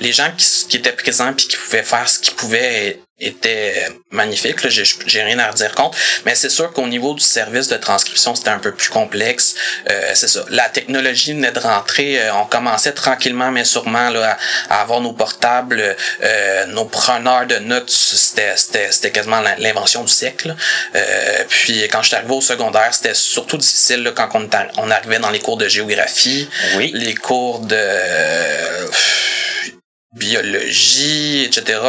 S2: les gens qui, qui étaient présents puis qui pouvaient faire ce qu'ils pouvaient était magnifique. Là, j'ai, j'ai rien à redire contre. Mais c'est sûr qu'au niveau du service de transcription, c'était un peu plus complexe. Euh, c'est ça. La technologie venait de rentrer. Euh, on commençait tranquillement, mais sûrement là, à, avoir nos portables, euh, nos preneurs de notes. C'était, c'était, c'était quasiment l'invention du siècle. Euh, puis quand je suis arrivé au secondaire, c'était surtout difficile là, quand on, on arrivait dans les cours de géographie,
S1: oui.
S2: les cours de biologie, etc.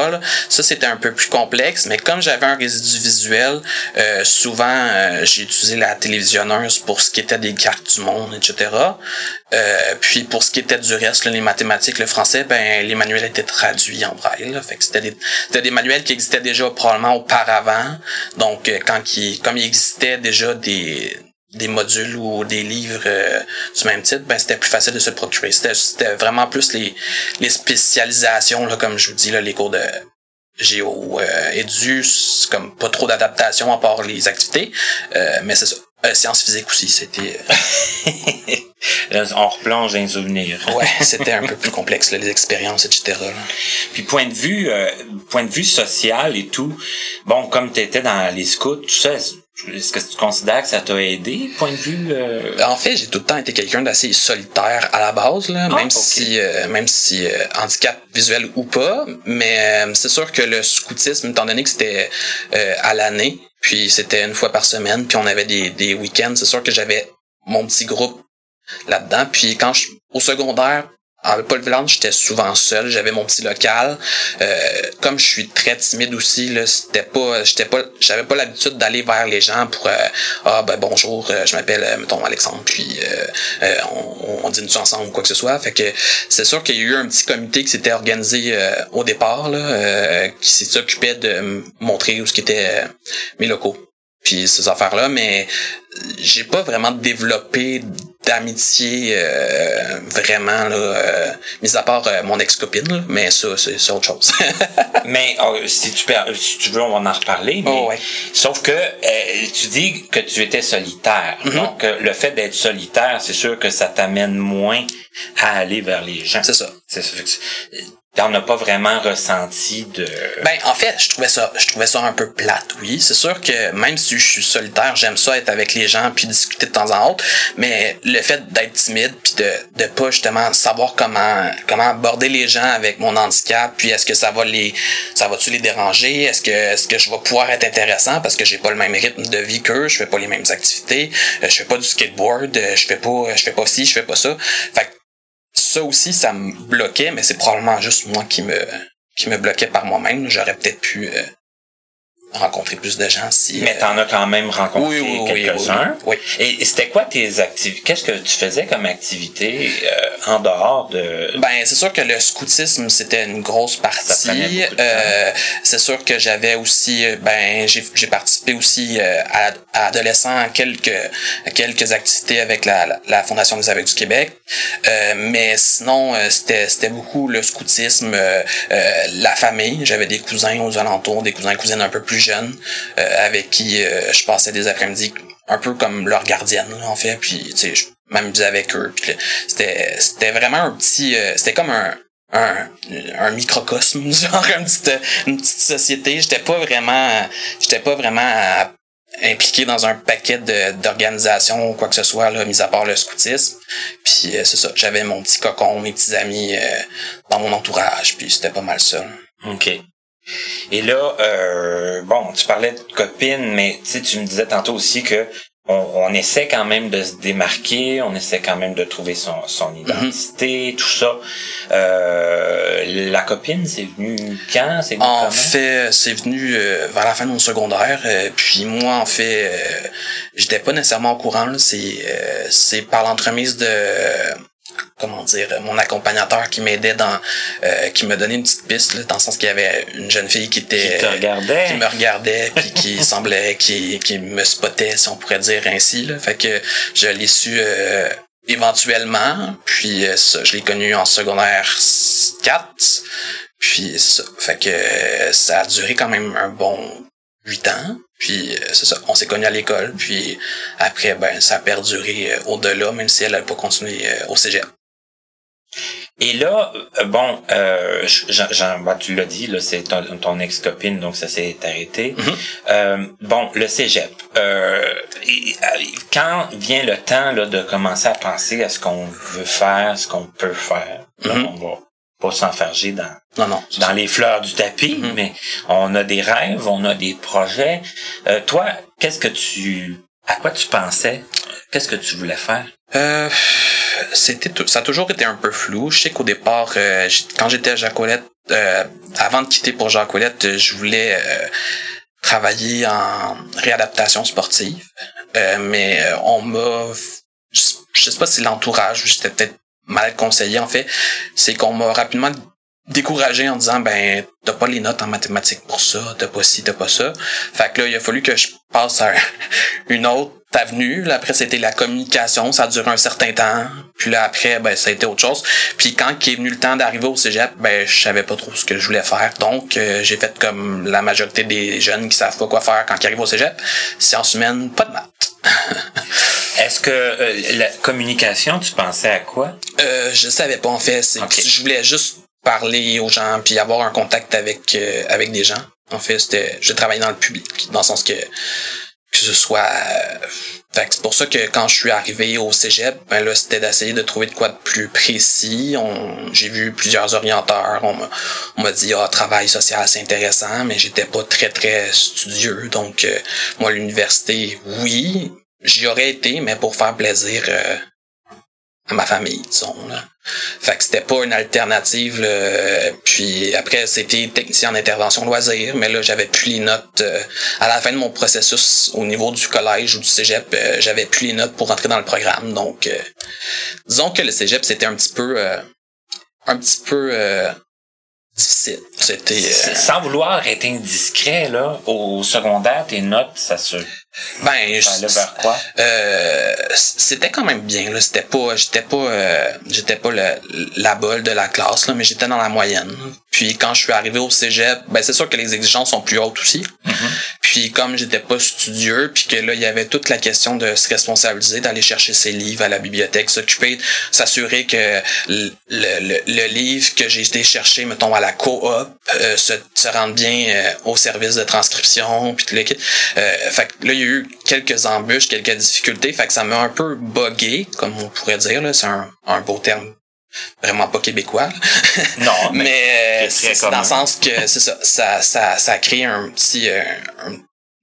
S2: Ça, c'était un peu plus complexe, mais comme j'avais un résidu visuel, euh, souvent, euh, j'ai utilisé la télévisionneuse pour ce qui était des cartes du monde, etc. Euh, puis pour ce qui était du reste, les mathématiques, le français, ben les manuels étaient traduits en braille. Fait que c'était des, manuels qui existaient déjà probablement auparavant. Donc, quand comme il existait déjà des des modules ou des livres euh, du même titre, ben c'était plus facile de se procurer. C'était vraiment plus les, les spécialisations, là, comme je vous dis, là, les cours de géo euh, comme pas trop d'adaptation à part les activités, euh, mais c'est ça. Euh, sciences physiques aussi, c'était.
S1: on replonge dans les souvenirs.
S2: ouais, c'était un peu plus complexe, les expériences, etc.
S1: Puis point de vue, euh, point de vue social et tout, bon, comme tu étais dans les scouts, tout ça, est-ce que tu considères que ça t'a aidé, point de vue? Euh?
S2: En fait, j'ai tout le temps été quelqu'un d'assez solitaire à la base, là, ah, même, si, euh, même si handicap visuel ou pas. Mais c'est sûr que le scoutisme, étant donné que c'était à l'année, puis c'était une fois par semaine, puis on avait des, week-ends, c'est sûr que j'avais mon petit groupe là-dedans. Puis quand je, au secondaire, avec Paul Villard, j'étais souvent seul, j'avais mon petit local. Euh, comme je suis très timide aussi, là, c'était pas, j'étais pas, j'avais pas l'habitude d'aller vers les gens pour euh, ah ben bonjour, euh, je m'appelle mettons Alexandre, puis on, on dîne ensemble ou quoi que ce soit. Fait que c'est sûr qu'il y a eu un petit comité qui s'était organisé au départ là, qui s'occupait de montrer où ce qui était mes locaux puis ces affaires-là, mais j'ai pas vraiment développé d'amitié euh, vraiment là, euh, mis à part euh, mon ex-copine, mais ça c'est autre chose.
S1: mais oh, si tu si tu veux on va en reparler. Mais,
S2: oh, ouais.
S1: Sauf que tu dis que tu étais solitaire. Mm-hmm. Donc le fait d'être solitaire, c'est sûr que ça t'amène moins à aller vers les gens.
S2: C'est ça.
S1: C'est t'en as pas vraiment ressenti de
S2: ben en fait je trouvais ça je trouvais ça un peu plate oui. C'est sûr que même si je suis solitaire j'aime ça être avec les gens puis discuter de temps en temps mais le fait d'être timide puis de de pas justement savoir comment comment aborder les gens avec mon handicap puis est-ce que ça va les ça va tu les déranger? Est-ce que est-ce que je vais pouvoir être intéressant parce que j'ai pas le même rythme de vie qu'eux? Je fais pas les mêmes activités. Euh, je fais pas du skateboard. Euh, je fais pas je fais pas ci je fais pas ça. Fait ça aussi, ça me bloquait, mais c'est probablement juste moi qui me qui me bloquait par moi-même. J'aurais peut-être pu euh, rencontrer plus de gens si.
S1: Mais t'en as quand même rencontré quelques-uns.
S2: Oui,
S1: Et, c'était quoi tes activités Qu'est-ce que tu faisais comme activité euh, en dehors de
S2: Ben c'est sûr que le scoutisme c'était une grosse partie. Euh, c'est sûr que j'avais aussi euh, ben j'ai participé aussi à, à, adolescent à quelques quelques activités avec la, la, Fondation des aveugles du Québec. mais sinon c'était c'était beaucoup le scoutisme, la famille. J'avais des cousins aux alentours, des cousins cousines un peu plus euh, avec qui euh, je passais des après-midi un peu comme leur gardienne en fait puis tu sais je m'amusais avec eux c'était c'était vraiment un petit euh, c'était comme un un, un microcosme genre une petite une petite société. J'étais pas vraiment j'étais pas vraiment impliqué dans un paquet d'organisations ou quoi que ce soit là mis à part le scoutisme. Puis c'est ça j'avais mon petit cocon mes petits amis dans mon entourage puis c'était pas mal ça
S1: OK et là, euh, bon, tu parlais de copine, mais tu me disais tantôt aussi que on, essaie quand même de se démarquer, on essaie quand même de trouver son, son mhm. identité, tout ça. Euh, la copine, c'est venu quand? C'est
S2: en fait, c'est venu euh, vers la fin de mon secondaire. puis moi, en fait, j'étais pas nécessairement au courant. C'est c'est par l'entremise de comment dire mon accompagnateur qui m'aidait dans euh, qui me donnait une petite piste dans le sens qu'il y avait une jeune fille qui était
S1: qui, regardait.
S2: qui me regardait puis qui semblait qui qui me spottait si on pourrait dire ainsi là fait que je l'ai su euh, éventuellement puis euh, ça, je l'ai connu en secondaire 4 puis ça fait que ça a duré quand même un bon huit ans. Puis c'est ça, on s'est connus à l'école. Puis après, ben ça a perduré au-delà, même si elle n'a pas continué au cégep.
S1: Et là, euh, bon, euh, Jean, bah, tu l'as dit, là, c'est ton, ex-copine, donc ça s'est arrêté.
S2: Mm-hmm.
S1: euh, bon, le cégep. Euh, quand vient le temps là, de commencer à penser à ce qu'on veut faire, ce qu'on peut faire,
S2: mm-hmm.
S1: on va pas s'enfarger dans
S2: non, non,
S1: dans les fleurs du tapis, mm-hmm. mais on a des rêves, on a des projets. Euh, toi, qu'est-ce que tu, à quoi tu pensais? Qu'est-ce que tu voulais faire?
S2: Euh, c'était ça a toujours été un peu flou. Je sais qu'au départ, euh, quand j'étais à Jacquelette, euh, avant de quitter pour Jacquelette, je voulais travailler en réadaptation sportive. mais on m'a je sais pas si l'entourage, j'étais peut-être mal conseillé en fait, c'est qu'on m'a rapidement découragé en disant ben t'as pas les notes en mathématiques pour ça, t'as pas ci, t'as pas ça. Fait que là, il a fallu que je passe à une autre avenue. Là, après, c'était la communication. Ça a duré un certain temps. Puis là, après, ben, ça a été autre chose. Puis quand il est venu le temps d'arriver au cégep, ben, je savais pas trop ce que je voulais faire. Donc, euh, j'ai fait comme la majorité des jeunes qui savent pas quoi faire quand ils arrivent au cégep. Sciences humaines, pas de maths.
S1: Est-ce que euh, la communication, tu pensais à quoi?
S2: Euh, je savais pas, en fait. C'est, Je voulais juste parler aux gens puis avoir un contact avec, euh, avec des gens. En fait, c'était, je travaillais dans le public, dans le sens que que ce soit euh, c'est pour ça que quand je suis arrivé au cégep ben là c'était d'essayer de trouver de quoi de plus précis. J'ai vu plusieurs orienteurs. On m'a on m'a dit ah travail social c'est intéressant mais j'étais pas très très studieux. Donc euh, moi l'université oui j'y aurais été mais pour faire plaisir euh, à ma famille, disons. Là. Fait que c'était pas une alternative. Là. Puis après, c'était technicien en intervention loisir, mais là, j'avais plus les notes. Euh, à la fin de mon processus au niveau du collège ou du cégep, euh, j'avais plus les notes pour rentrer dans le programme. Donc, euh, disons que le cégep, c'était un petit peu... un petit peu difficile. C'était...
S1: Sans vouloir être indiscret, là, au secondaire, tes notes, ça se
S2: ben, euh, c'était quand même bien là. C'était pas, j'étais pas, euh, j'étais pas le, la bolle de la classe là, mais j'étais dans la moyenne. Puis quand je suis arrivé au cégep, ben c'est sûr que les exigences sont plus hautes aussi. Mm-hmm. Puis comme j'étais pas studieux, puis que là il y avait toute la question de se responsabiliser, d'aller chercher ses livres à la bibliothèque, s'occuper, s'assurer que le, le, le, livre que j'ai été chercher, mettons à la coop, euh, se, se rende bien euh, au service de transcription, puis tout le euh, fait que là il eu quelques embûches, quelques difficultés, fait que ça m'a un peu buggé, comme on pourrait dire. Là. C'est un, un beau terme vraiment pas québécois.
S1: Non,
S2: mais, c'est dans le sens que c'est ça, ça, ça, ça crée un petit, euh,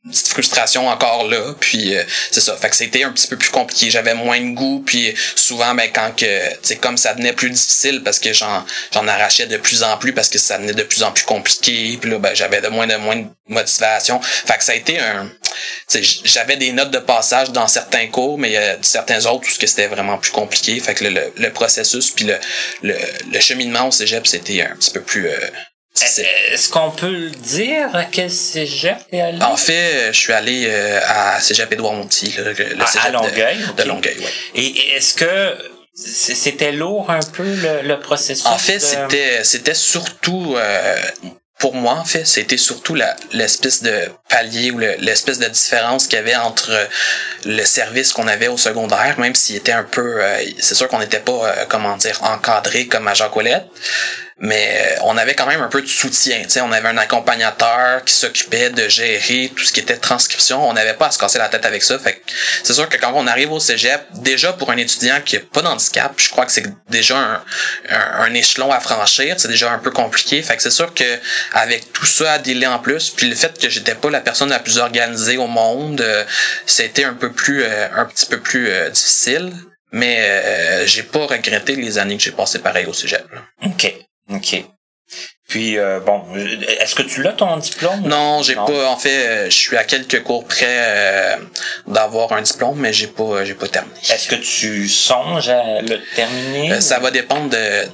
S2: petite frustration encore là puis euh, c'est ça. Fait que c'était un petit peu plus compliqué. J'avais moins de goût puis souvent ben quand que c'est comme ça devenait plus difficile parce que j'en j'en arrachais de plus en plus parce que ça devenait de plus en plus compliqué puis là ben j'avais de moins de moins de motivation. Fait que ça a été un j'avais des notes de passage dans certains cours mais il a certains autres où c'était vraiment plus compliqué. Fait que le, le, processus puis le, le, le cheminement au cégep c'était un petit peu plus euh,
S1: est-ce qu'on peut dire à quel cégep est allé?
S2: En fait, je suis allé euh, à Cégep Édouard Monti, le, le
S1: ah, cégep à Longueuil,
S2: de, Longueuil, ouais.
S1: Et est-ce que c'était lourd un peu le, processus?
S2: En fait, c'était c'était surtout euh, pour moi, en fait, c'était surtout l'espèce de palier ou l'espèce de différence qu'il y avait entre le service qu'on avait au secondaire, même s'il était un peu, euh, c'est sûr qu'on n'était pas, comment dire, encadré comme à Jacques Ouellette, mais euh, on avait quand même un peu de soutien. sais, On avait un accompagnateur qui s'occupait de gérer tout ce qui était transcription. On n'avait pas à se casser la tête avec ça. Fait c'est sûr que quand on arrive au cégep, déjà pour un étudiant qui n'a pas d'handicap, je crois que c'est déjà un, un, échelon à franchir. C'est déjà un peu compliqué. Fait que c'est sûr que avec tout ça à délai en plus, puis le fait que j'étais pas la personne la plus organisée au monde, euh, c'était un peu plus, euh, un petit peu plus difficile. Mais j'ai pas regretté les années que j'ai passées pareil au cégep.
S1: OK. OK. Puis euh, bon, est-ce que tu l'as ton diplôme?
S2: Non, j'ai pas. En fait, euh, je suis à quelques cours près euh, d'avoir un diplôme, mais j'ai pas, j'ai pas terminé.
S1: Est-ce que tu songes à le terminer?
S2: Ça va dépendre de.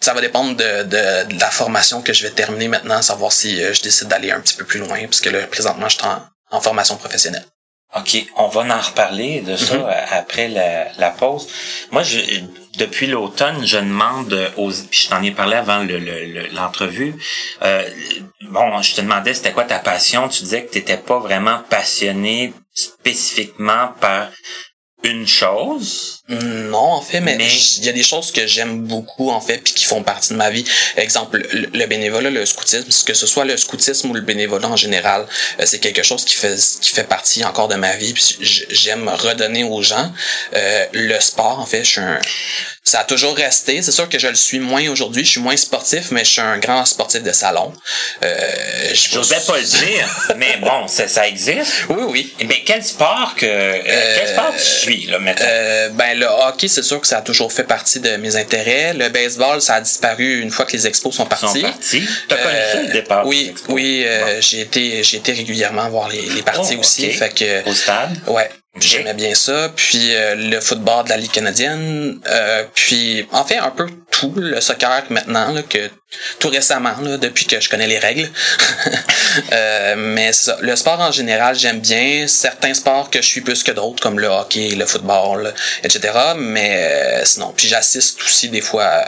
S2: Ça va dépendre de, de, la formation que je vais terminer maintenant, savoir si je décide d'aller un petit peu plus loin, parce que là, présentement, je suis en formation professionnelle.
S1: OK, on va en reparler de ça mm-hmm. après la, la, pause. Moi, je, depuis l'automne, je demande aux... Puis je t'en ai parlé avant l'entrevue. Le, euh, bon, je te demandais c'était quoi ta passion? Tu disais que tu n'étais pas vraiment passionné spécifiquement par une chose.
S2: Non, en fait, mais il y a des choses que j'aime beaucoup, en fait, puis qui font partie de ma vie. Exemple, le, bénévolat, le scoutisme, que ce soit le scoutisme ou le bénévolat en général, euh, c'est quelque chose qui fait qui fait partie encore de ma vie. J'aime redonner aux gens. Euh, le sport, en fait, je suis un ça a toujours resté. C'est sûr que je le suis moins aujourd'hui. Je suis moins sportif, mais je suis un grand sportif de salon.
S1: Euh, je n'osais pas le dire, mais bon, ça, ça existe.
S2: Oui, oui.
S1: Mais quel sport que euh, quel sport tu suis là maintenant
S2: euh, Ben le hockey, c'est sûr que ça a toujours fait partie de mes intérêts. Le baseball, ça a disparu une fois que les expos sont partis. Sont
S1: partis. T'as connu ça le départ
S2: Oui, oui. Euh, j'ai été j'ai été régulièrement voir les, les parties oh, aussi. Fait que
S1: au stade?
S2: Ouais. J'aimais bien ça. Puis euh, le football de la Ligue canadienne. Euh, puis en fait un peu tout le soccer maintenant là, que tout récemment là, depuis que je connais les règles. euh, mais ça, le sport en général j'aime bien. Certains sports que je suis plus que d'autres comme le hockey, le football, etc. Mais euh, sinon puis j'assiste aussi des fois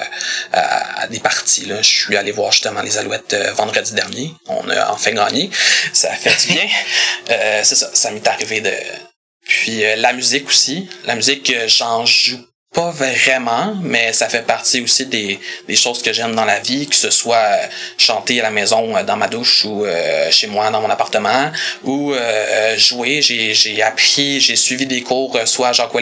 S2: à, à, des parties. Là. Je suis allé voir justement les Alouettes euh, vendredi dernier. On a enfin gagné. Ça a fait du bien. c'est ça. Ça m'est arrivé de puis euh, la musique aussi. La musique, euh, j'en joue pas vraiment, mais ça fait partie aussi des, choses que j'aime dans la vie, que ce soit euh, chanter à la maison, dans ma douche ou chez moi dans mon appartement, ou jouer. J'ai, appris, j'ai suivi des cours soit à Jacques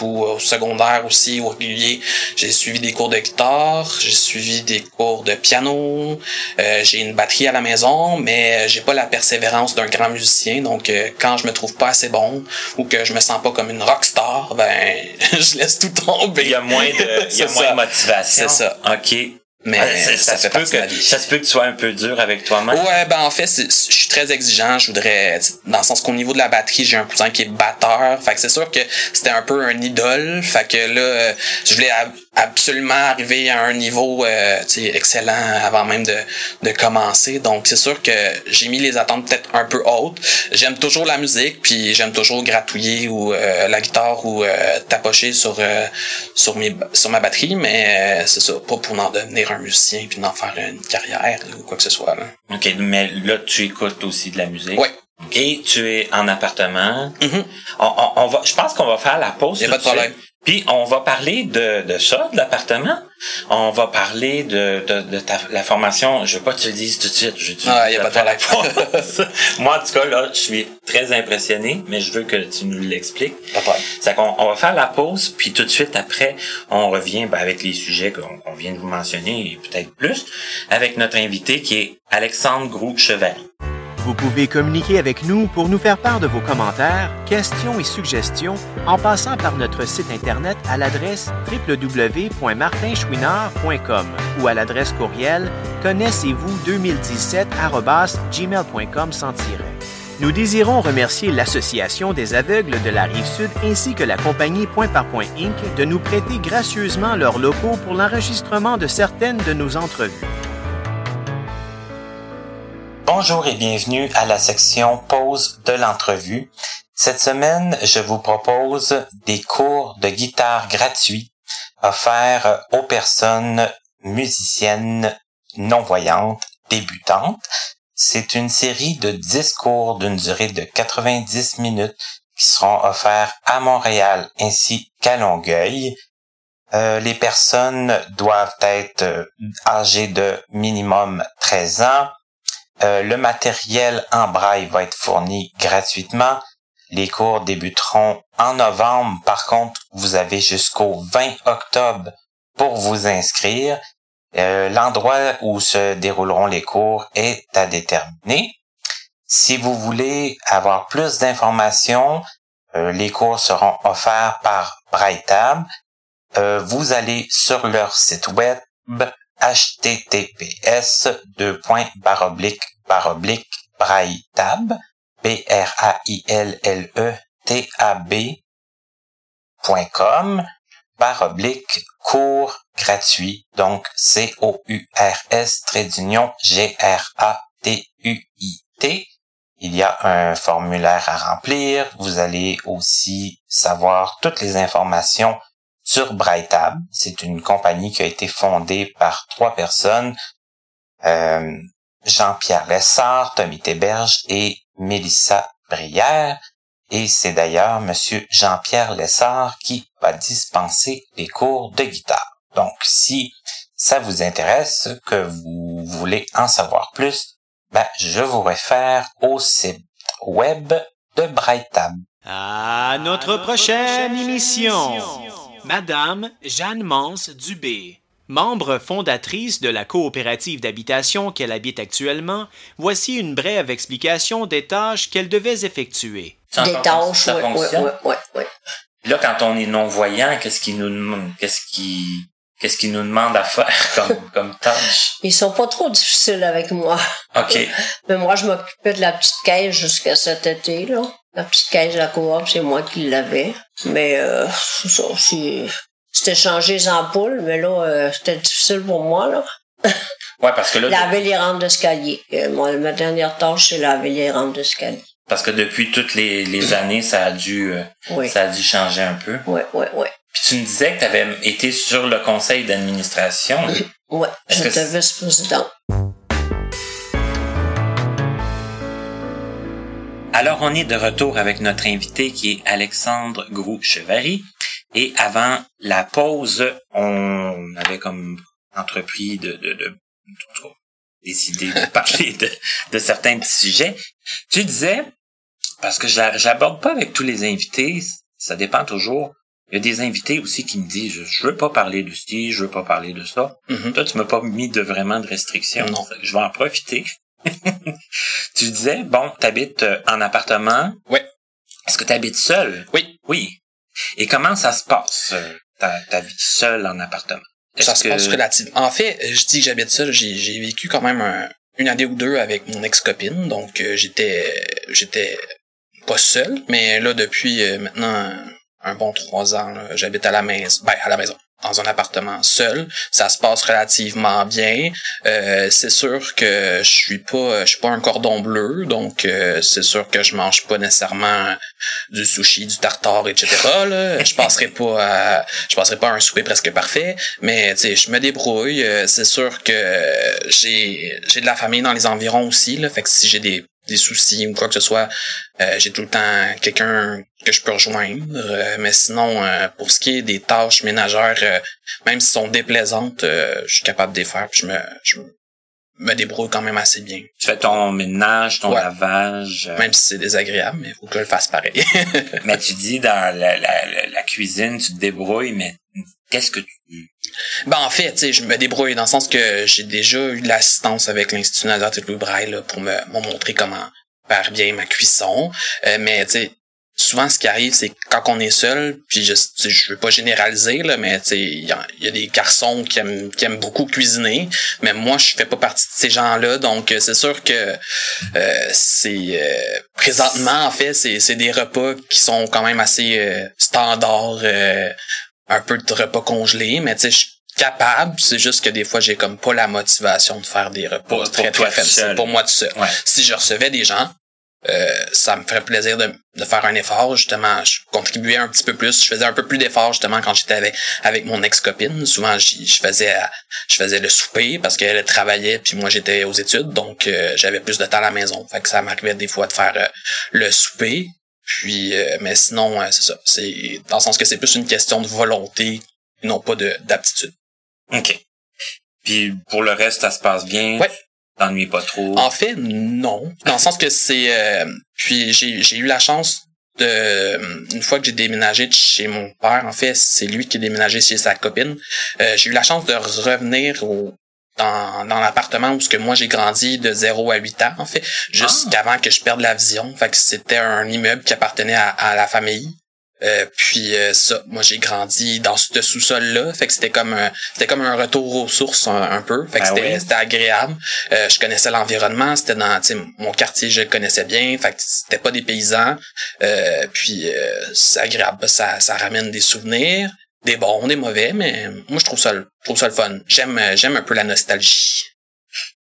S2: ou au secondaire aussi, au régulier. J'ai suivi des cours de guitare, j'ai suivi des cours de piano, euh, j'ai une batterie à la maison, mais j'ai pas la persévérance d'un grand musicien. Donc euh, quand je me trouve pas assez bon ou que je me sens pas comme une rockstar, ben je laisse tout tomber.
S1: Il y a moins de, il y a moins de motivation.
S2: C'est ça.
S1: OK. Mais ça, se peut que, ça se peut que tu sois un peu dur avec toi-même.
S2: Ouais, ben en fait, je suis très exigeant. Je voudrais, dans le sens qu'au niveau de la batterie, j'ai un cousin qui est batteur. Fait que c'est sûr que c'était un peu un idole. Fait que là, je voulais absolument arriver à un niveau euh, excellent avant même de, de commencer. Donc c'est sûr que j'ai mis les attentes peut-être un peu hautes. J'aime toujours la musique, puis j'aime toujours gratouiller ou euh, la guitare ou euh, tapocher sur sur mes sur ma batterie, mais c'est ça, pas pour en devenir un musicien puis d'en faire une carrière ou quoi que ce soit. Là.
S1: Ok, mais là tu écoutes aussi de la musique?
S2: Oui.
S1: Et tu es en appartement.
S2: Mm-hmm.
S1: on, on, on, va, je pense qu'on va faire la pause.
S2: Y a pas de problème.
S1: Puis on va parler de, de ça, de l'appartement. On va parler de, de, de ta, la formation. Je veux pas que tu le dises tout de suite. Je
S2: ah, y a pas de problème.
S1: Moi, en tout cas, là, je suis très impressionné, mais je veux que tu nous l'expliques. C'est qu'on on va faire la pause, puis tout de suite après, on revient ben, avec les sujets qu'on vient de vous mentionner et peut-être plus, avec notre invité qui est Alexandre Groux-Cheval.
S3: Vous pouvez communiquer avec nous pour nous faire part de vos commentaires, questions et suggestions en passant par notre site Internet à l'adresse www.martinchouinard.com ou à l'adresse courriel connaissez-vous 2017 gmail.com sans tiret. Nous désirons remercier l'Association des aveugles de la Rive-Sud ainsi que la compagnie Point par Point Inc. de nous prêter gracieusement leurs locaux pour l'enregistrement de certaines de nos entrevues.
S1: Bonjour et bienvenue à la section pause de l'entrevue. Cette semaine, je vous propose des cours de guitare gratuits offerts aux personnes musiciennes non-voyantes débutantes. C'est une série de 10 cours d'une durée de 90 minutes qui seront offerts à Montréal ainsi qu'à Longueuil. Euh, les personnes doivent être âgées de minimum 13 ans, euh, le matériel en braille va être fourni gratuitement. Les cours débuteront en novembre. Par contre, vous avez jusqu'au 20 octobre pour vous inscrire. Euh, l'endroit où se dérouleront les cours est à déterminer. Si vous voulez avoir plus d'informations, euh, les cours seront offerts par Brailletab. vous allez sur leur site web https deux points baroblique baroblique brailletab b r a i l l e t a b .com baroblique cours gratuit donc C O U R S trait d'union G R A T U I T il y a un formulaire à remplir. Vous allez aussi savoir toutes les informations sur Brightab. C'est une compagnie qui a été fondée par trois personnes, euh, Jean-Pierre Lessard, Tommy Théberge et Mélissa Brière. Et c'est d'ailleurs Monsieur Jean-Pierre Lessard qui va dispenser les cours de guitare. Donc, si ça vous intéresse, que vous voulez en savoir plus, ben, je vous réfère au site web de Brightab.
S3: À notre prochaine émission! Madame Jeanne Mance Dubé. Membre fondatrice de la coopérative d'habitation qu'elle habite actuellement, voici une brève explication des tâches qu'elle devait effectuer.
S4: Des tâches, oui, oui, oui, oui.
S1: Là, quand on est non-voyant, qu'est-ce qu'il nous demande, qu'est-ce qui, qu'est-ce nous demande à faire comme, comme tâche?
S4: Ils sont pas trop difficiles avec moi.
S1: OK.
S4: Mais moi, je m'occupais de la petite caisse jusqu'à cet été, là. La petite caisse de la coop, c'est moi qui l'avais. Mais euh, c'était changer les ampoules, mais là, euh, c'était difficile pour moi, là.
S1: ouais, parce que là...
S4: laver les rampes d'escalier. Euh, moi, ma dernière tâche, c'est laver les rampes d'escalier.
S1: Parce que depuis toutes les, les années, ça a dû euh, ça a dû changer un peu.
S4: Oui, oui, oui.
S1: Puis tu me disais que tu avais été sur le conseil d'administration.
S4: oui, j'étais vice-président.
S1: Alors, on est de retour avec notre invité qui est Alexandre Gros-Chevary. Et avant la pause, on avait comme entrepris de, de, de, décider de parler de, de certains petits sujets. Tu disais, parce que j'aborde pas avec tous les invités, ça dépend toujours. Il y a des invités aussi qui me disent, je veux pas parler de ci, je veux pas parler de ça. Mm-hmm. Toi, tu m'as pas mis de vraiment de restrictions. Non. Je vais en profiter. tu disais, bon, tu habites euh, en appartement.
S2: Oui.
S1: Est-ce que tu habites seul?
S2: Oui.
S1: Oui. Et comment ça se passe, euh, ta, vie seule en appartement?
S2: Ça se passe relativement. En fait, je dis que j'habite seul, j'ai vécu quand même une année ou deux avec mon ex-copine, donc euh, j'étais j'étais pas seul, mais là depuis maintenant un bon trois ans, j'habite à la maison. Ben, à la maison dans un appartement seul, ça se passe relativement bien. Euh, c'est sûr que je suis pas je suis pas un cordon bleu, donc euh, c'est sûr que je mange pas nécessairement du sushi, du tartare, etc. Là. Je passerai pas je passerai pas à un souper presque parfait, mais tu je me débrouille. Euh, c'est sûr que j'ai j'ai de la famille dans les environs aussi, là, fait que si j'ai des des soucis ou quoi que ce soit, euh, j'ai tout le temps quelqu'un que je peux rejoindre. Euh, mais sinon, euh, pour ce qui est des tâches ménagères, même si sont déplaisantes, je suis capable de les faire. je me, je me débrouille quand même assez bien.
S1: Tu fais ton ménage, ton lavage.
S2: Même si c'est désagréable, mais il faut que je le fasse pareil.
S1: mais tu dis dans la, la, la, cuisine, tu te débrouilles, mais qu'est-ce que tu...
S2: Ben en fait, je me débrouille dans le sens que j'ai déjà eu de l'assistance avec l'Institut Nazar Louis Braille pour me, montrer comment faire bien ma cuisson. Euh, mais tu sais, souvent ce qui arrive c'est quand on est seul puis je je veux pas généraliser là mais tu sais il y a, des garçons qui aiment qui aiment beaucoup cuisiner mais moi je fais pas partie de ces gens-là donc euh, c'est sûr que euh, c'est euh, présentement en fait c'est c'est des repas qui sont quand même assez euh, standards un peu de repas congelés mais tu sais je suis capable c'est juste que des fois j'ai comme pas la motivation de faire des repas très très faibles pour moi tout seul. Si je recevais des gens euh, ça me ferait plaisir de, de, faire un effort justement. Je contribuais un petit peu plus. Je faisais un peu plus d'efforts justement quand j'étais avec avec mon ex copine souvent je, faisais je faisais le souper parce qu'elle travaillait puis moi j'étais aux études. Donc euh, j'avais plus de temps à la maison. Fait que ça m'arrivait des fois de faire euh, le souper puis mais sinon c'est ça c'est dans le sens que c'est plus une question de volonté non pas de d'aptitude
S1: ok puis pour le reste ça se passe bien?
S2: Ouais
S1: t'ennuies pas trop?
S2: En fait, non. Dans le sens que c'est... Euh, puis j'ai, j'ai eu la chance de... Une fois que j'ai déménagé de chez mon père, en fait, c'est lui qui est déménagé chez sa copine. Euh, j'ai eu la chance de revenir au, dans, dans l'appartement où ce que moi j'ai grandi de 0 à 8 ans en fait jusqu'avant ah. que je perde la vision. Fait que c'était un immeuble qui appartenait à, à la famille. Euh, puis euh, ça, moi j'ai grandi dans ce sous-sol-là, fait que c'était comme un, c'était comme un retour aux sources un, peu, fait que ben c'était, agréable. Euh, je connaissais l'environnement, c'était dans, mon quartier je le connaissais bien, fait que c'était pas des paysans. puis c'est agréable, ça, ça ramène des souvenirs, des bons, des mauvais, mais moi je trouve ça, je trouve ça le fun. J'aime, j'aime un peu la nostalgie.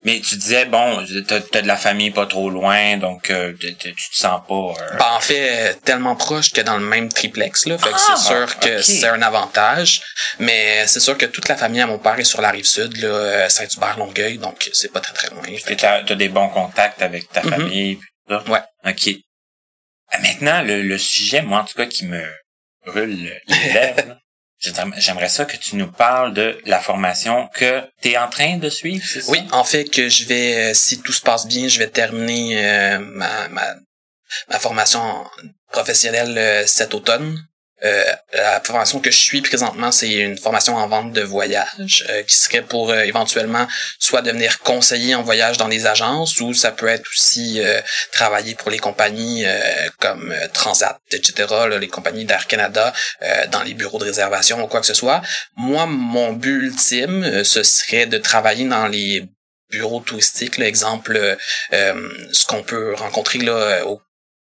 S1: Mais tu disais, bon, t'as as de la famille pas trop loin, donc euh, tu te sens pas... Euh...
S2: Ben, en fait, tellement proche que dans le même triplex, là. Fait que c'est ah, sûr que c'est un avantage. Mais c'est sûr que toute la famille à mon père est sur la rive sud, là, euh, Saint-Hubert, Longueuil, donc c'est pas très très loin.
S1: Tu as, des bons contacts avec ta mm-hmm. famille, ça.
S2: Ouais.
S1: OK. Euh, maintenant, le, le, sujet, moi, en tout cas, qui me brûle les lèvres, J'aimerais ça que tu nous parles de la formation que tu es en train de suivre,
S2: ça? Oui, en fait que je vais, euh, si tout se passe bien, je vais terminer euh, ma, ma, ma formation professionnelle euh, cet automne. Euh, la formation que je suis présentement, c'est une formation en vente de voyage euh, qui serait pour euh, éventuellement soit devenir conseiller en voyage dans les agences ou ça peut être aussi travailler pour les compagnies comme Transat, etc., les compagnies d'Air Canada dans les bureaux de réservation ou quoi que ce soit. Moi, mon but ultime, ce serait de travailler dans les bureaux touristiques, l'exemple, ce qu'on peut rencontrer là au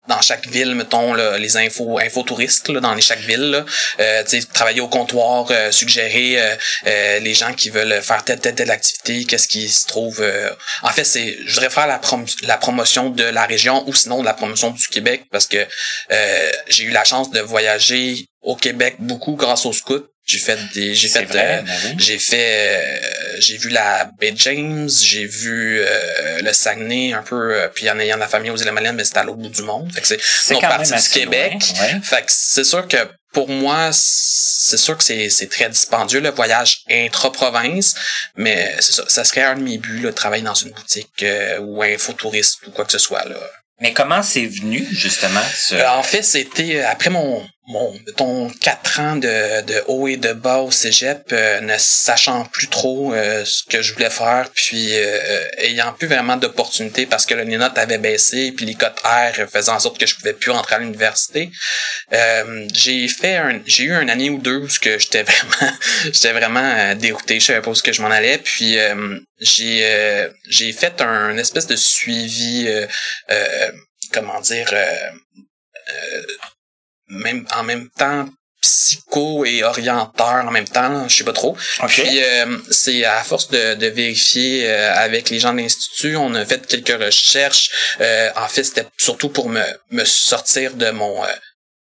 S2: dans chaque ville, mettons, là, les infos, infotouristes là, dans les chaque ville. Là. Euh, travailler au comptoir, euh, suggérer euh, euh, les gens qui veulent faire telle, telle, telle activité, qu'est-ce qui se trouve. euh. En fait, c'est je voudrais faire la, prom- la promotion de la région ou sinon de la promotion du Québec parce que euh, j'ai eu la chance de voyager au Québec beaucoup grâce aux scouts. J'ai fait des. J'ai fait euh,
S1: ben oui.
S2: j'ai fait euh, j'ai vu la baie James, j'ai vu euh, le Saguenay un peu euh, puis en ayant de la famille aux îles Maliennes, mais c'était à l'autre bout du monde. Fait que c'est partie du Québec.
S1: loin, ouais.
S2: Fait que c'est sûr que pour moi, c'est sûr que c'est c'est très dispendieux le voyage intra-province, mais c'est ça, ça serait un de mes buts, là, de travailler dans une boutique euh, ou infotouriste ou quoi que ce soit là.
S1: Mais comment c'est venu, justement, ce...
S2: Euh, en fait, c'était euh, après mon mon mettons quatre ans de, de haut et de bas au cégep, euh, ne sachant plus trop euh, ce que je voulais faire, puis euh, euh, ayant plus vraiment d'opportunités parce que là, les notes avaient baissé, puis les cotes R faisaient en sorte que je pouvais plus rentrer à l'université. J'ai fait un j'ai eu une année ou deux où j'étais vraiment j'étais vraiment dérouté, je savais pas où que je m'en allais, puis j'ai j'ai fait un espèce de suivi comment dire même en même temps psycho et orienteur en même temps, je sais pas trop.
S1: OK.
S2: Puis euh, c'est à force de, de vérifier euh, avec les gens de l'institut, on a fait quelques recherches. Euh, en fait, c'était surtout pour me, me sortir de mon euh,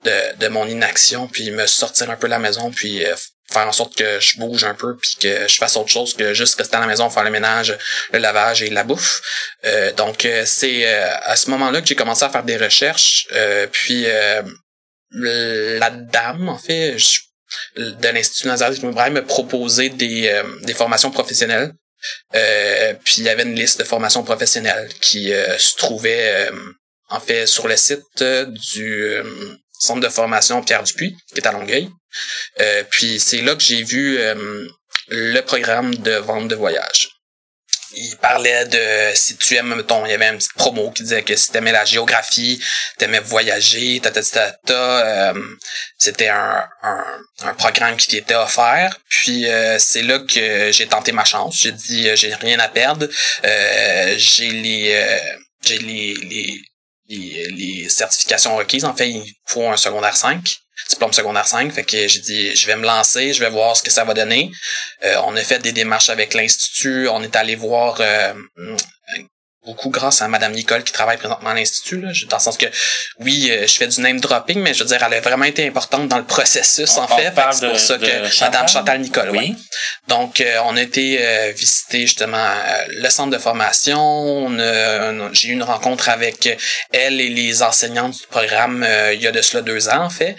S2: de, de mon inaction, puis me sortir un peu de la maison, puis euh, faire en sorte que je bouge un peu, puis que je fasse autre chose que juste rester à la maison, faire le ménage, le lavage et la bouffe. Euh, donc euh, c'est euh, à ce moment-là que j'ai commencé à faire des recherches, euh, puis euh, la dame, en fait, je- de l'Institut Nazareth Ibrahim me proposait des, euh, des formations professionnelles. Euh, puis il y avait une liste de formations professionnelles qui euh, se trouvait en fait sur le site du centre de formation Pierre Dupuis, qui est à Longueuil. Puis c'est là que j'ai vu le programme de vente de voyage. Il parlait de si tu aimes, mettons, il y avait une petite promo qui disait que si t'aimais la géographie, t'aimais voyager, ta, ta, euh, c'était un, un, un programme qui t'était offert. Puis euh, c'est là que j'ai tenté ma chance. J'ai dit euh, j'ai rien à perdre. Euh, j'ai les euh, j'ai les, les les les certifications requises. En fait, il faut un secondaire 5 diplôme secondaire 5. Fait que j'ai dit, je vais me lancer, je vais voir ce que ça va donner. Euh, on a fait des démarches avec l'Institut. On est allé voir euh, beaucoup grâce à Madame Nicole qui travaille présentement à l'Institut. Là, dans le sens que, oui, euh, je fais du name dropping, mais je veux dire, elle a vraiment été importante dans le processus,
S1: On-
S2: en fait. Fait C'est pour ça que
S1: Chantal?
S2: Madame Chantal Nicole, ouais.
S1: Oui.
S2: Donc, euh, on a été euh, visiter justement euh, le centre de formation. J'ai eu une rencontre avec elle et les enseignantes du programme il y a de cela deux ans, en fait.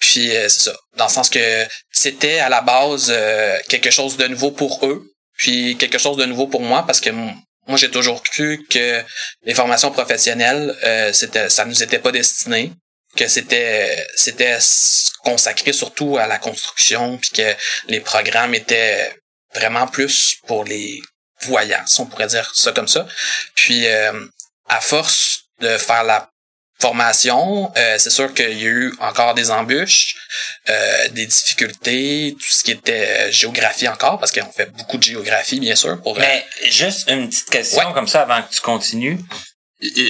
S2: Puis, c'est ça. Dans le sens que c'était à la base quelque chose de nouveau pour eux, puis quelque chose de nouveau pour moi, parce que moi, j'ai toujours cru que les formations professionnelles, euh, c'était, ça nous était pas destiné que c'était c'était consacré surtout à la construction puis que les programmes étaient vraiment plus pour les voyants, on pourrait dire ça comme ça. Puis euh, à force de faire la formation, euh, c'est sûr qu'il y a eu encore des embûches, euh, des difficultés, tout ce qui était euh, géographie encore, parce qu'on fait beaucoup de géographie, bien sûr. Pour,
S1: Mais juste une petite question
S2: Ouais.
S1: comme ça avant que tu continues.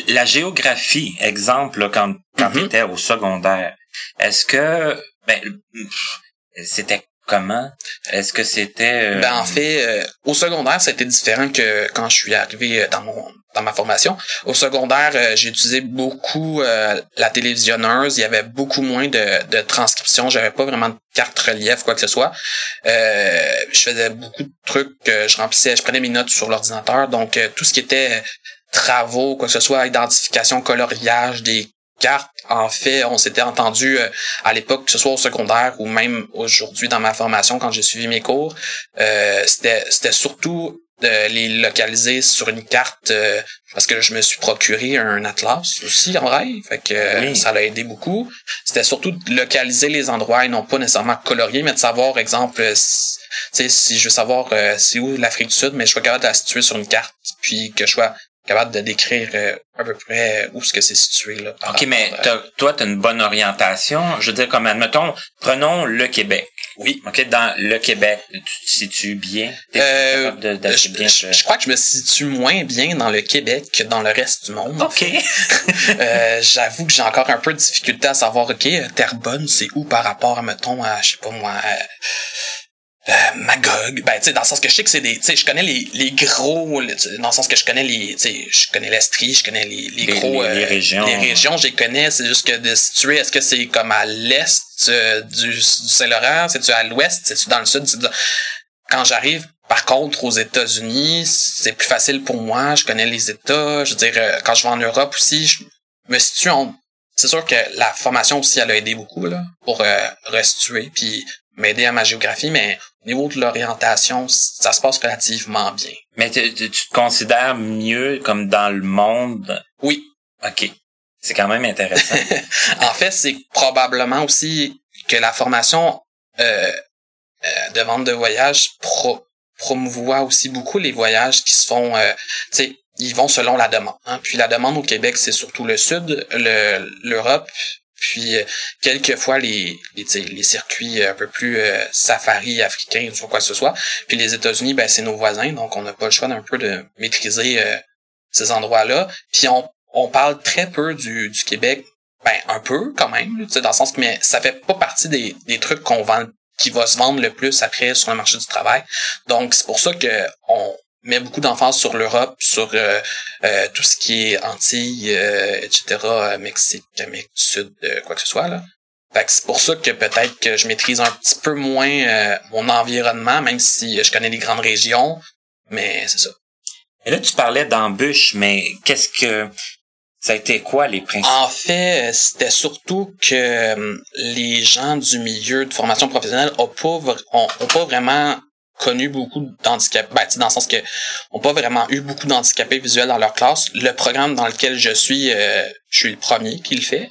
S1: La géographie, exemple, là, quand, quand
S2: Mhm.
S1: tu étais au secondaire, est-ce que ben c'était comment? Est-ce que c'était euh,
S2: Ben en fait, euh, au secondaire, été différent que quand je suis arrivé euh, dans mon dans ma formation. Au secondaire, euh, j'ai utilisé beaucoup euh, la télévisionneuse. Il y avait beaucoup moins de, de transcription. J'avais pas vraiment de carte relief, quoi que ce soit. Euh, je faisais beaucoup de trucs. euh, je remplissais, je prenais mes notes sur l'ordinateur. Donc euh, tout ce qui était travaux, quoi que ce soit, identification, coloriage des cartes. En fait, on s'était entendu euh, à l'époque, que ce soit au secondaire ou même aujourd'hui dans ma formation quand j'ai suivi mes cours, euh, c'était c'était surtout de les localiser sur une carte euh, parce que je me suis procuré un atlas aussi en rail, fait que euh,
S1: Oui.
S2: ça l'a aidé beaucoup. C'était surtout de localiser les endroits et non pas nécessairement colorier, mais de savoir, exemple, euh, si, si je veux savoir euh, c'est où l'Afrique du Sud, mais je suis capable de la situer sur une carte, puis que je sois capable de décrire à peu près où ce que c'est situé là.
S1: OK, mais
S2: rapport
S1: toi, tu as une bonne orientation. Je veux dire, comme admettons, prenons le Québec.
S2: Oui.
S1: OK, dans le Québec, tu te situes bien?
S2: Euh,
S1: de-
S2: je,
S1: bien
S2: je-
S1: ce-
S2: je crois que je me situe moins bien dans le Québec que dans le reste du monde.
S1: OK.
S2: Euh, J'avoue que j'ai encore un peu de difficulté à savoir, OK, Terrebonne, c'est où par rapport, mettons, à, je sais pas moi, euh, Magog. Ben, tu sais, dans le sens que je sais que c'est des, tu sais, je connais les, les gros, tu dans le sens que je connais les, tu sais, je connais l'Estrie, je connais les, les,
S1: Les-
S2: gros,
S1: les- les
S2: euh,
S1: régions.
S2: Les régions, je les connais, c'est juste que de situer, est-ce que c'est comme à l'est euh, du, du Saint-Laurent, c'est-tu à l'ouest, c'est-tu dans le sud, quand j'arrive, par contre, aux États-Unis, c'est plus facile pour moi. Je connais les États. Je veux dire, euh, quand je vais en Europe aussi, je me situe en... C'est sûr que la formation aussi, elle a aidé beaucoup là, pour euh, restituer puis m'aider à ma géographie, mais au niveau de l'orientation, ça se passe relativement bien.
S1: Mais tu, tu- tu te considères mieux comme dans le monde?
S2: Oui.
S1: OK. C'est quand même intéressant.
S2: en fait, c'est probablement aussi que la formation euh, euh, de vente de voyage pro promouvoit aussi beaucoup les voyages qui se font, euh, tu sais, ils vont selon la demande. hein. Puis la demande au Québec, c'est surtout le sud, le l'Europe, puis euh, quelquefois les les, les circuits un peu plus euh, safari africains ou quoi que ce soit. Puis les États-Unis, ben c'est nos voisins, donc on n'a pas le choix d'un peu de maîtriser euh, ces endroits-là. Puis on on parle très peu du, du Québec, ben un peu quand même, dans le sens que mais ça fait pas partie des, des trucs qu'on vend qui va se vendre le plus après sur le marché du travail. Donc c'est pour ça que on met beaucoup d'emphase sur l'Europe, sur euh, euh, tout ce qui est Antilles, euh, etc., euh, Mexique, Amérique du Sud, euh, quoi que ce soit là. Fait que c'est pour ça que peut-être que je maîtrise un petit peu moins euh, mon environnement, même si je connais les grandes régions, mais c'est ça.
S1: Et là, tu parlais d'embûches, mais qu'est-ce que... Ça a été quoi les principes?
S2: En fait, c'était surtout que euh, les gens du milieu de formation professionnelle ont pas, vr- ont, ont pas vraiment connu beaucoup d'handicapés, ben, dans le sens que ont pas vraiment eu beaucoup d'handicapés visuels dans leur classe. Le programme dans lequel je suis, euh, je suis le premier qui le fait,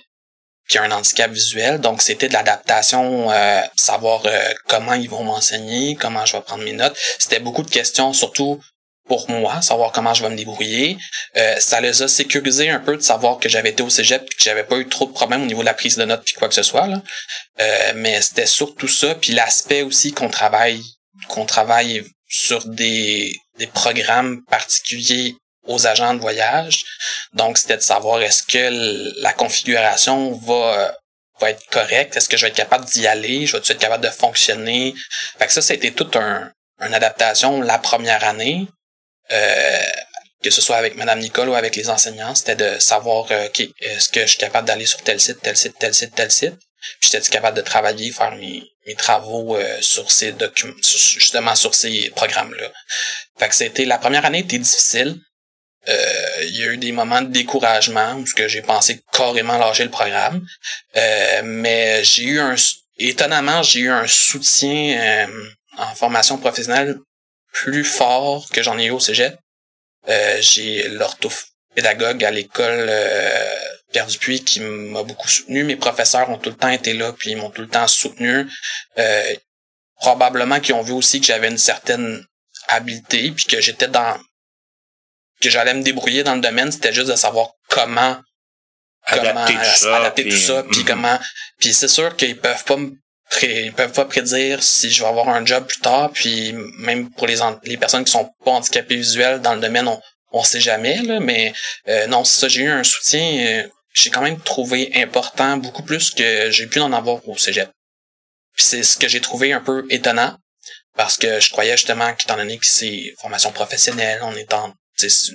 S2: qui a un handicap visuel. Donc, c'était de l'adaptation, euh, savoir euh, comment ils vont m'enseigner, comment je vais prendre mes notes. C'était beaucoup de questions, surtout pour moi, savoir comment je vais me débrouiller. Euh, ça les a sécurisé un peu de savoir que j'avais été au cégep et que j'avais pas eu trop de problèmes au niveau de la prise de notes puis quoi que ce soit. Là. Euh, mais c'était surtout ça. Puis l'aspect aussi qu'on travaille qu'on travaille sur des, des programmes particuliers aux agents de voyage. Donc, c'était de savoir est-ce que la configuration va, va être correcte? Est-ce que je vais être capable d'y aller? Je vais être capable de fonctionner? Fait que ça, été toute un, une adaptation la première année. Euh, que ce soit avec Madame Nicole ou avec les enseignants, c'était de savoir euh, est-ce que je suis capable d'aller sur tel site, tel site, tel site, tel site? Puis j'étais capable de travailler, faire mes, mes travaux euh, sur ces documents, justement sur ces programmes-là? Fait que c'était la première année était difficile. Euh, il y a eu des moments de découragement où j'ai pensé carrément lâcher le programme. Euh, mais j'ai eu un étonnamment, j'ai eu un soutien euh, en formation professionnelle plus fort que j'en ai eu au Cégep. Euh, j'ai l'orthopédagogue à l'école euh, Pierre Dupuis qui m'a beaucoup soutenu. Mes professeurs ont tout le temps été là, puis ils m'ont tout le temps soutenu. Euh, probablement qu'ils ont vu aussi que j'avais une certaine habileté, puis que j'étais dans que j'allais me débrouiller dans le domaine, c'était juste de savoir comment
S1: Adapter
S2: comment
S1: tout ça,
S2: adapter
S1: puis-
S2: tout ça, puis
S1: Mhm.
S2: comment puis c'est sûr qu'ils peuvent pas me ils peuvent pas prédire si je vais avoir un job plus tard, puis même pour les les personnes qui sont pas handicapées visuelles dans le domaine, on on sait jamais là, mais euh, non, c'est ça, j'ai eu un soutien euh, j'ai quand même trouvé important beaucoup plus que j'ai pu en avoir au cégep. Puis c'est ce que j'ai trouvé un peu étonnant parce que je croyais justement qu'étant donné que c'est formation professionnelle, on est en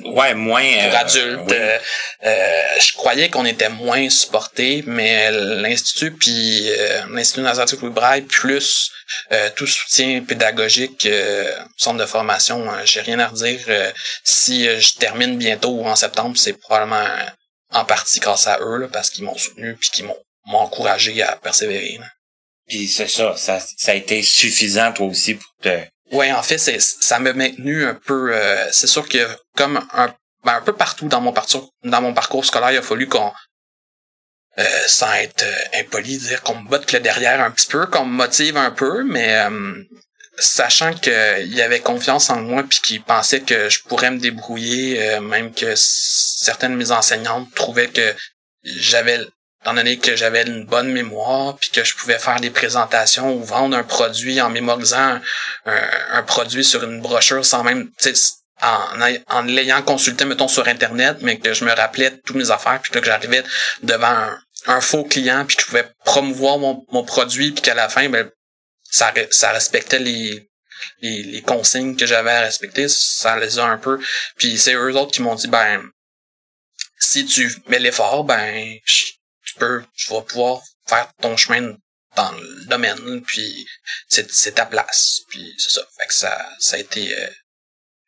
S1: Ouais, moins...
S2: pour
S1: euh, oui.
S2: euh, euh, je croyais qu'on était moins supporté, mais l'institut puis euh, l'institut Nazareth Louis Braille plus tout soutien pédagogique, euh, centre de formation, euh, j'ai rien à redire. Si je termine bientôt en septembre, c'est probablement en partie grâce à eux là, parce qu'ils m'ont soutenu puis qu'ils m'ont encouragé à persévérer. là.
S1: Puis c'est ça, ça, ça a été suffisant toi aussi pour te...
S2: Ouais, en fait, c'est ça m'a maintenu un peu. euh, c'est sûr que comme un, ben, un peu partout dans mon parcours, dans mon parcours scolaire, il a fallu qu'on, euh, sans être euh, impoli, dire qu'on me botte le derrière un petit peu, qu'on me motive un peu, mais euh, sachant qu'il avait confiance en moi puis qu'il pensait que je pourrais me débrouiller, euh, même que certaines de mes enseignantes trouvaient que j'avais étant donné que j'avais une bonne mémoire, puis que je pouvais faire des présentations ou vendre un produit en mémorisant un, produit sur une brochure sans même, en, en l'ayant consulté, mettons, sur Internet, mais que je me rappelais toutes mes affaires, puis que j'arrivais devant un, faux client, puis que je pouvais promouvoir mon, mon produit, puis qu'à la fin, ben, ça, ça respectait les, les, les consignes que j'avais à respecter, ça les a un peu. Puis c'est eux autres qui m'ont dit, ben, si tu mets l'effort, ben, tu peux, tu vas pouvoir faire ton chemin dans le domaine, puis c'est, ta place. Puis c'est ça. Fait que ça, ça a été euh,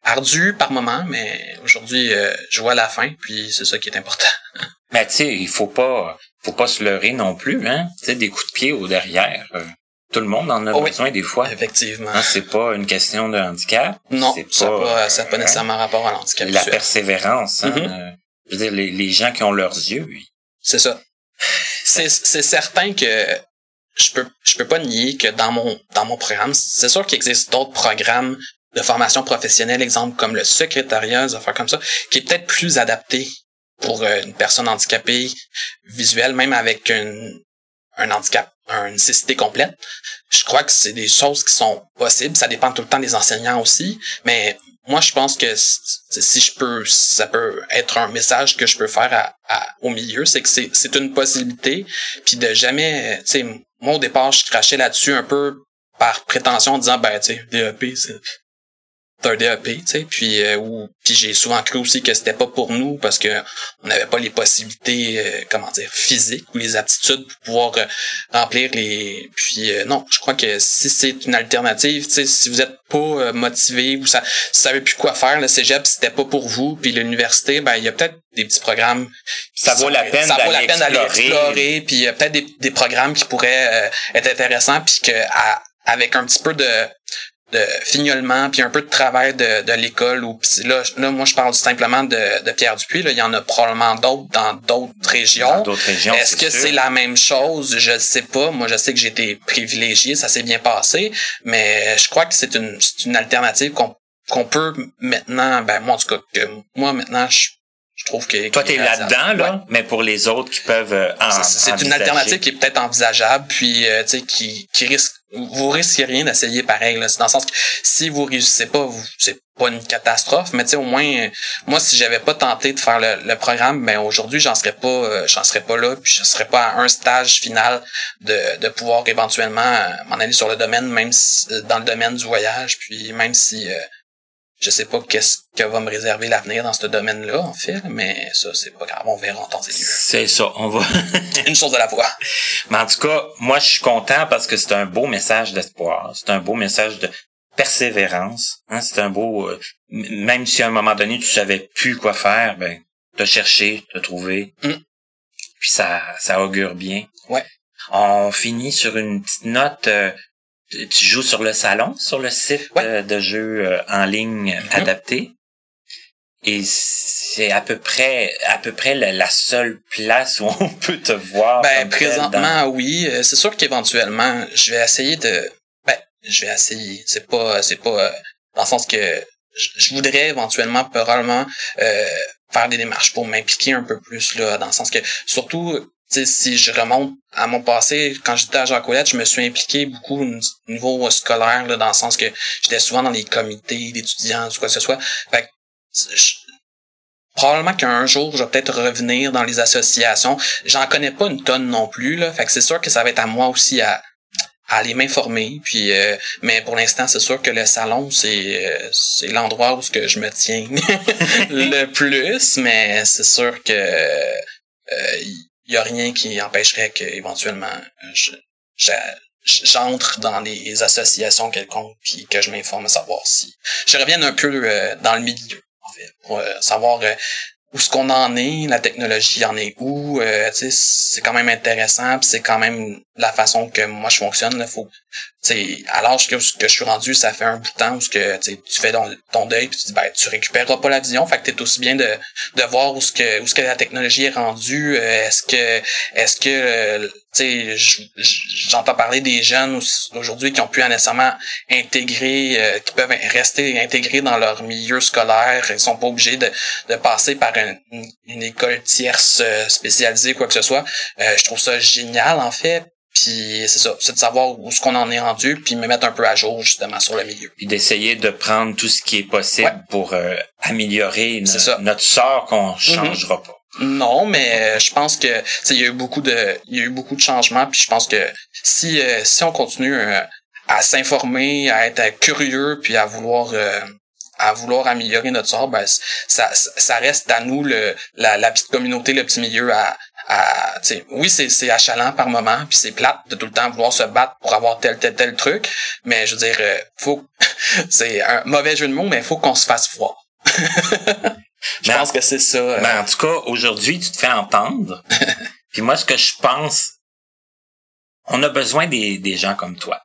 S2: ardu par moment, mais aujourd'hui, euh, je vois la fin, puis c'est ça qui est important.
S1: mais tu sais, il faut pas, faut pas se leurrer non plus, hein. Tu sais, des coups de pied au derrière. Euh, tout le monde en a oh besoin des fois.
S2: Effectivement.
S1: Hein, c'est pas une question de handicap.
S2: Non, ça n'a pas, ça pas nécessairement rapport à l'handicap.
S1: La persévérance. Hein, mm-hmm. je veux dire, les, les, gens qui ont leurs yeux.
S2: C'est ça. c'est, c'est certain que je peux je peux pas nier que dans mon dans mon programme, c'est sûr qu'il existe d'autres programmes de formation professionnelle, exemple comme le secrétariat, des affaires comme ça, qui est peut-être plus adapté pour euh, une personne handicapée visuelle, même avec une, un handicap, une nécessité complète. Je crois que c'est des choses qui sont possibles. Ça dépend tout le temps des enseignants aussi, mais moi, je pense que si je peux, ça peut être un message que je peux faire au milieu, c'est que c'est une possibilité, puis de jamais, tu sais, moi au départ, je crachais là-dessus un peu par prétention en disant, ben, tu sais, DEP, c'est un DEP, tu sais, puis euh, puis j'ai souvent cru aussi que c'était pas pour nous parce que on n'avait pas les possibilités euh, comment dire physiques ou les aptitudes pour pouvoir euh, remplir les puis non, je crois que si c'est une alternative, tu sais si vous êtes pas motivé ou ça savez plus quoi faire le cégep c'était pas pour vous puis l'université ben il y a peut-être des petits programmes
S1: ça vaut la peine
S2: ça vaut la
S1: peine d'aller
S2: explorer. puis il y a peut-être des, des programmes qui pourraient être intéressants puis que avec un petit peu de de fignolement puis un peu de travail de, de l'école ou là, là moi je parle simplement de, de Pierre Dupuis là. Il y en a probablement d'autres dans d'autres régions.
S1: D'autres régions
S2: est-ce que c'est la même chose? Je sais pas. Moi je sais que j'ai été privilégié. Ça s'est bien passé. Mais je crois que c'est une, une alternative qu'on qu'on peut maintenant ben moi en tout cas que moi maintenant je je trouve que
S1: toi t'es là-dedans là mais pour les autres qui peuvent euh,
S2: c'est une alternative qui est peut-être envisageable puis euh, tu sais qui qui risque vous risquez rien d'essayer pareil là. C'est dans le sens que si vous réussissez pas vous c'est pas une catastrophe mais tu sais au moins moi si j'avais pas tenté de faire le, programme ben aujourd'hui j'en serais pas euh, j'en serais pas là puis je serais pas à un stage final de, de pouvoir éventuellement m'en aller sur le domaine même si, dans le domaine du voyage puis même si je sais pas qu'est-ce que va me réserver l'avenir dans ce domaine-là, en fait, mais ça, c'est pas grave, on verra en temps et lieu.
S1: C'est ça, on va...
S2: Une chose à la fois.
S1: Mais en tout cas, moi, je suis content parce que c'est un beau message d'espoir. C'est un beau message de persévérance. Hein? C'est un beau... Euh, même si à un moment donné, tu savais plus quoi faire, ben, t'as cherché, t'as trouvé. Mm. Puis ça, ça augure bien.
S2: Ouais.
S1: On finit sur une petite note... Euh, tu joues sur le salon, sur le site euh, de jeux euh, en ligne mm-hmm. adapté. Et c'est à peu près à peu près la, seule place où on peut te voir.
S2: Ben présentement oui, euh, c'est sûr qu'éventuellement je vais essayer de ben je vais essayer, c'est pas c'est pas dans le sens que je, voudrais éventuellement probablement faire des démarches pour m'impliquer un peu plus là dans le sens que surtout si je remonte à mon passé, quand j'étais à Jacques je me suis impliqué beaucoup au niveau scolaire, là, dans le sens que j'étais souvent dans les comités d'étudiants, ou quoi que ce soit. Fait probablement qu'un jour, je vais peut-être revenir dans les associations. J'en connais pas une tonne non plus, là. Fait que c'est sûr que ça va être à moi aussi à, à aller m'informer. Puis, euh, mais pour l'instant, c'est sûr que le salon, c'est euh, c'est l'endroit où que je me tiens le plus. Mais c'est sûr que euh, il y a rien qui empêcherait que éventuellement je, j'entre dans les associations quelconques puis que je m'informe à savoir si je revienne un peu euh, dans le milieu en fait pour euh, savoir euh, où ce qu'on en est la technologie en est où c'est quand même intéressant puis c'est quand même la façon que moi je fonctionne. Là, faut, à l'âge que, que, je suis rendu, ça fait un bout de temps où que, tu fais ton, ton deuil puis tu dis ben tu récupéreras pas la vision. Fait que t'es aussi bien de, de voir où ce que où ce que la technologie est rendue. Euh, est-ce que est-ce que euh, j'entends parler des jeunes aujourd'hui qui ont pu nécessairement intégrer, euh, qui peuvent rester intégrés dans leur milieu scolaire. Ils sont pas obligés de, de passer par une, une école tierce spécialisée quoi que ce soit. je trouve ça génial en fait puis c'est ça, c'est de savoir où ce qu'on en est rendu, puis me mettre un peu à jour justement sur le milieu.
S1: Puis d'essayer de prendre tout ce qui est possible pour euh, améliorer notre sort qu'on mhm. changera pas.
S2: Non, mais euh, je pense que il y a eu beaucoup de il y a eu beaucoup de changements puis je pense que si euh, si on continue à s'informer, à être curieux puis à vouloir à vouloir améliorer notre sort, ben ça, ça reste à nous le la, la petite communauté, le petit milieu à, à oui c'est c'est achalant par moment puis c'est plate de tout le temps vouloir se battre pour avoir tel tel tel truc mais je veux dire euh, faut c'est un mauvais jeu de mots mais il faut qu'on se fasse froid je pense que c'est ça
S1: euh. en tout cas aujourd'hui tu te fais entendre puis moi ce que je pense on a besoin des, des gens comme toi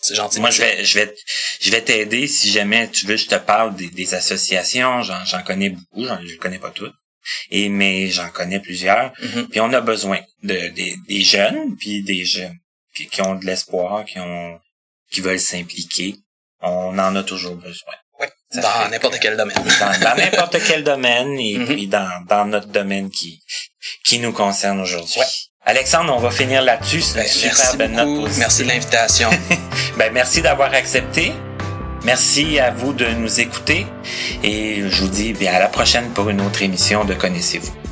S2: c'est gentil.
S1: Moi, je vais, je vais, je vais t'aider si jamais tu veux. Je te parle des, des associations. J'en, j'en connais beaucoup. J'en, je connais pas toutes. Et mais j'en connais plusieurs. Mm-hmm. Puis on a besoin de, des jeunes, puis des jeunes qui, qui ont de l'espoir, qui ont qui veulent s'impliquer. On en a toujours besoin.
S2: Oui, dans n'importe quel domaine.
S1: Dans n'importe quel domaine et mm-hmm. puis dans, dans notre domaine qui qui nous concerne aujourd'hui. Ouais. Alexandre, on va finir là-dessus. C'est
S2: ben, super belle note Merci de l'invitation.
S1: ben, merci d'avoir accepté. Merci à vous de nous écouter et je vous dis à la prochaine pour une autre émission de Connaissez-vous.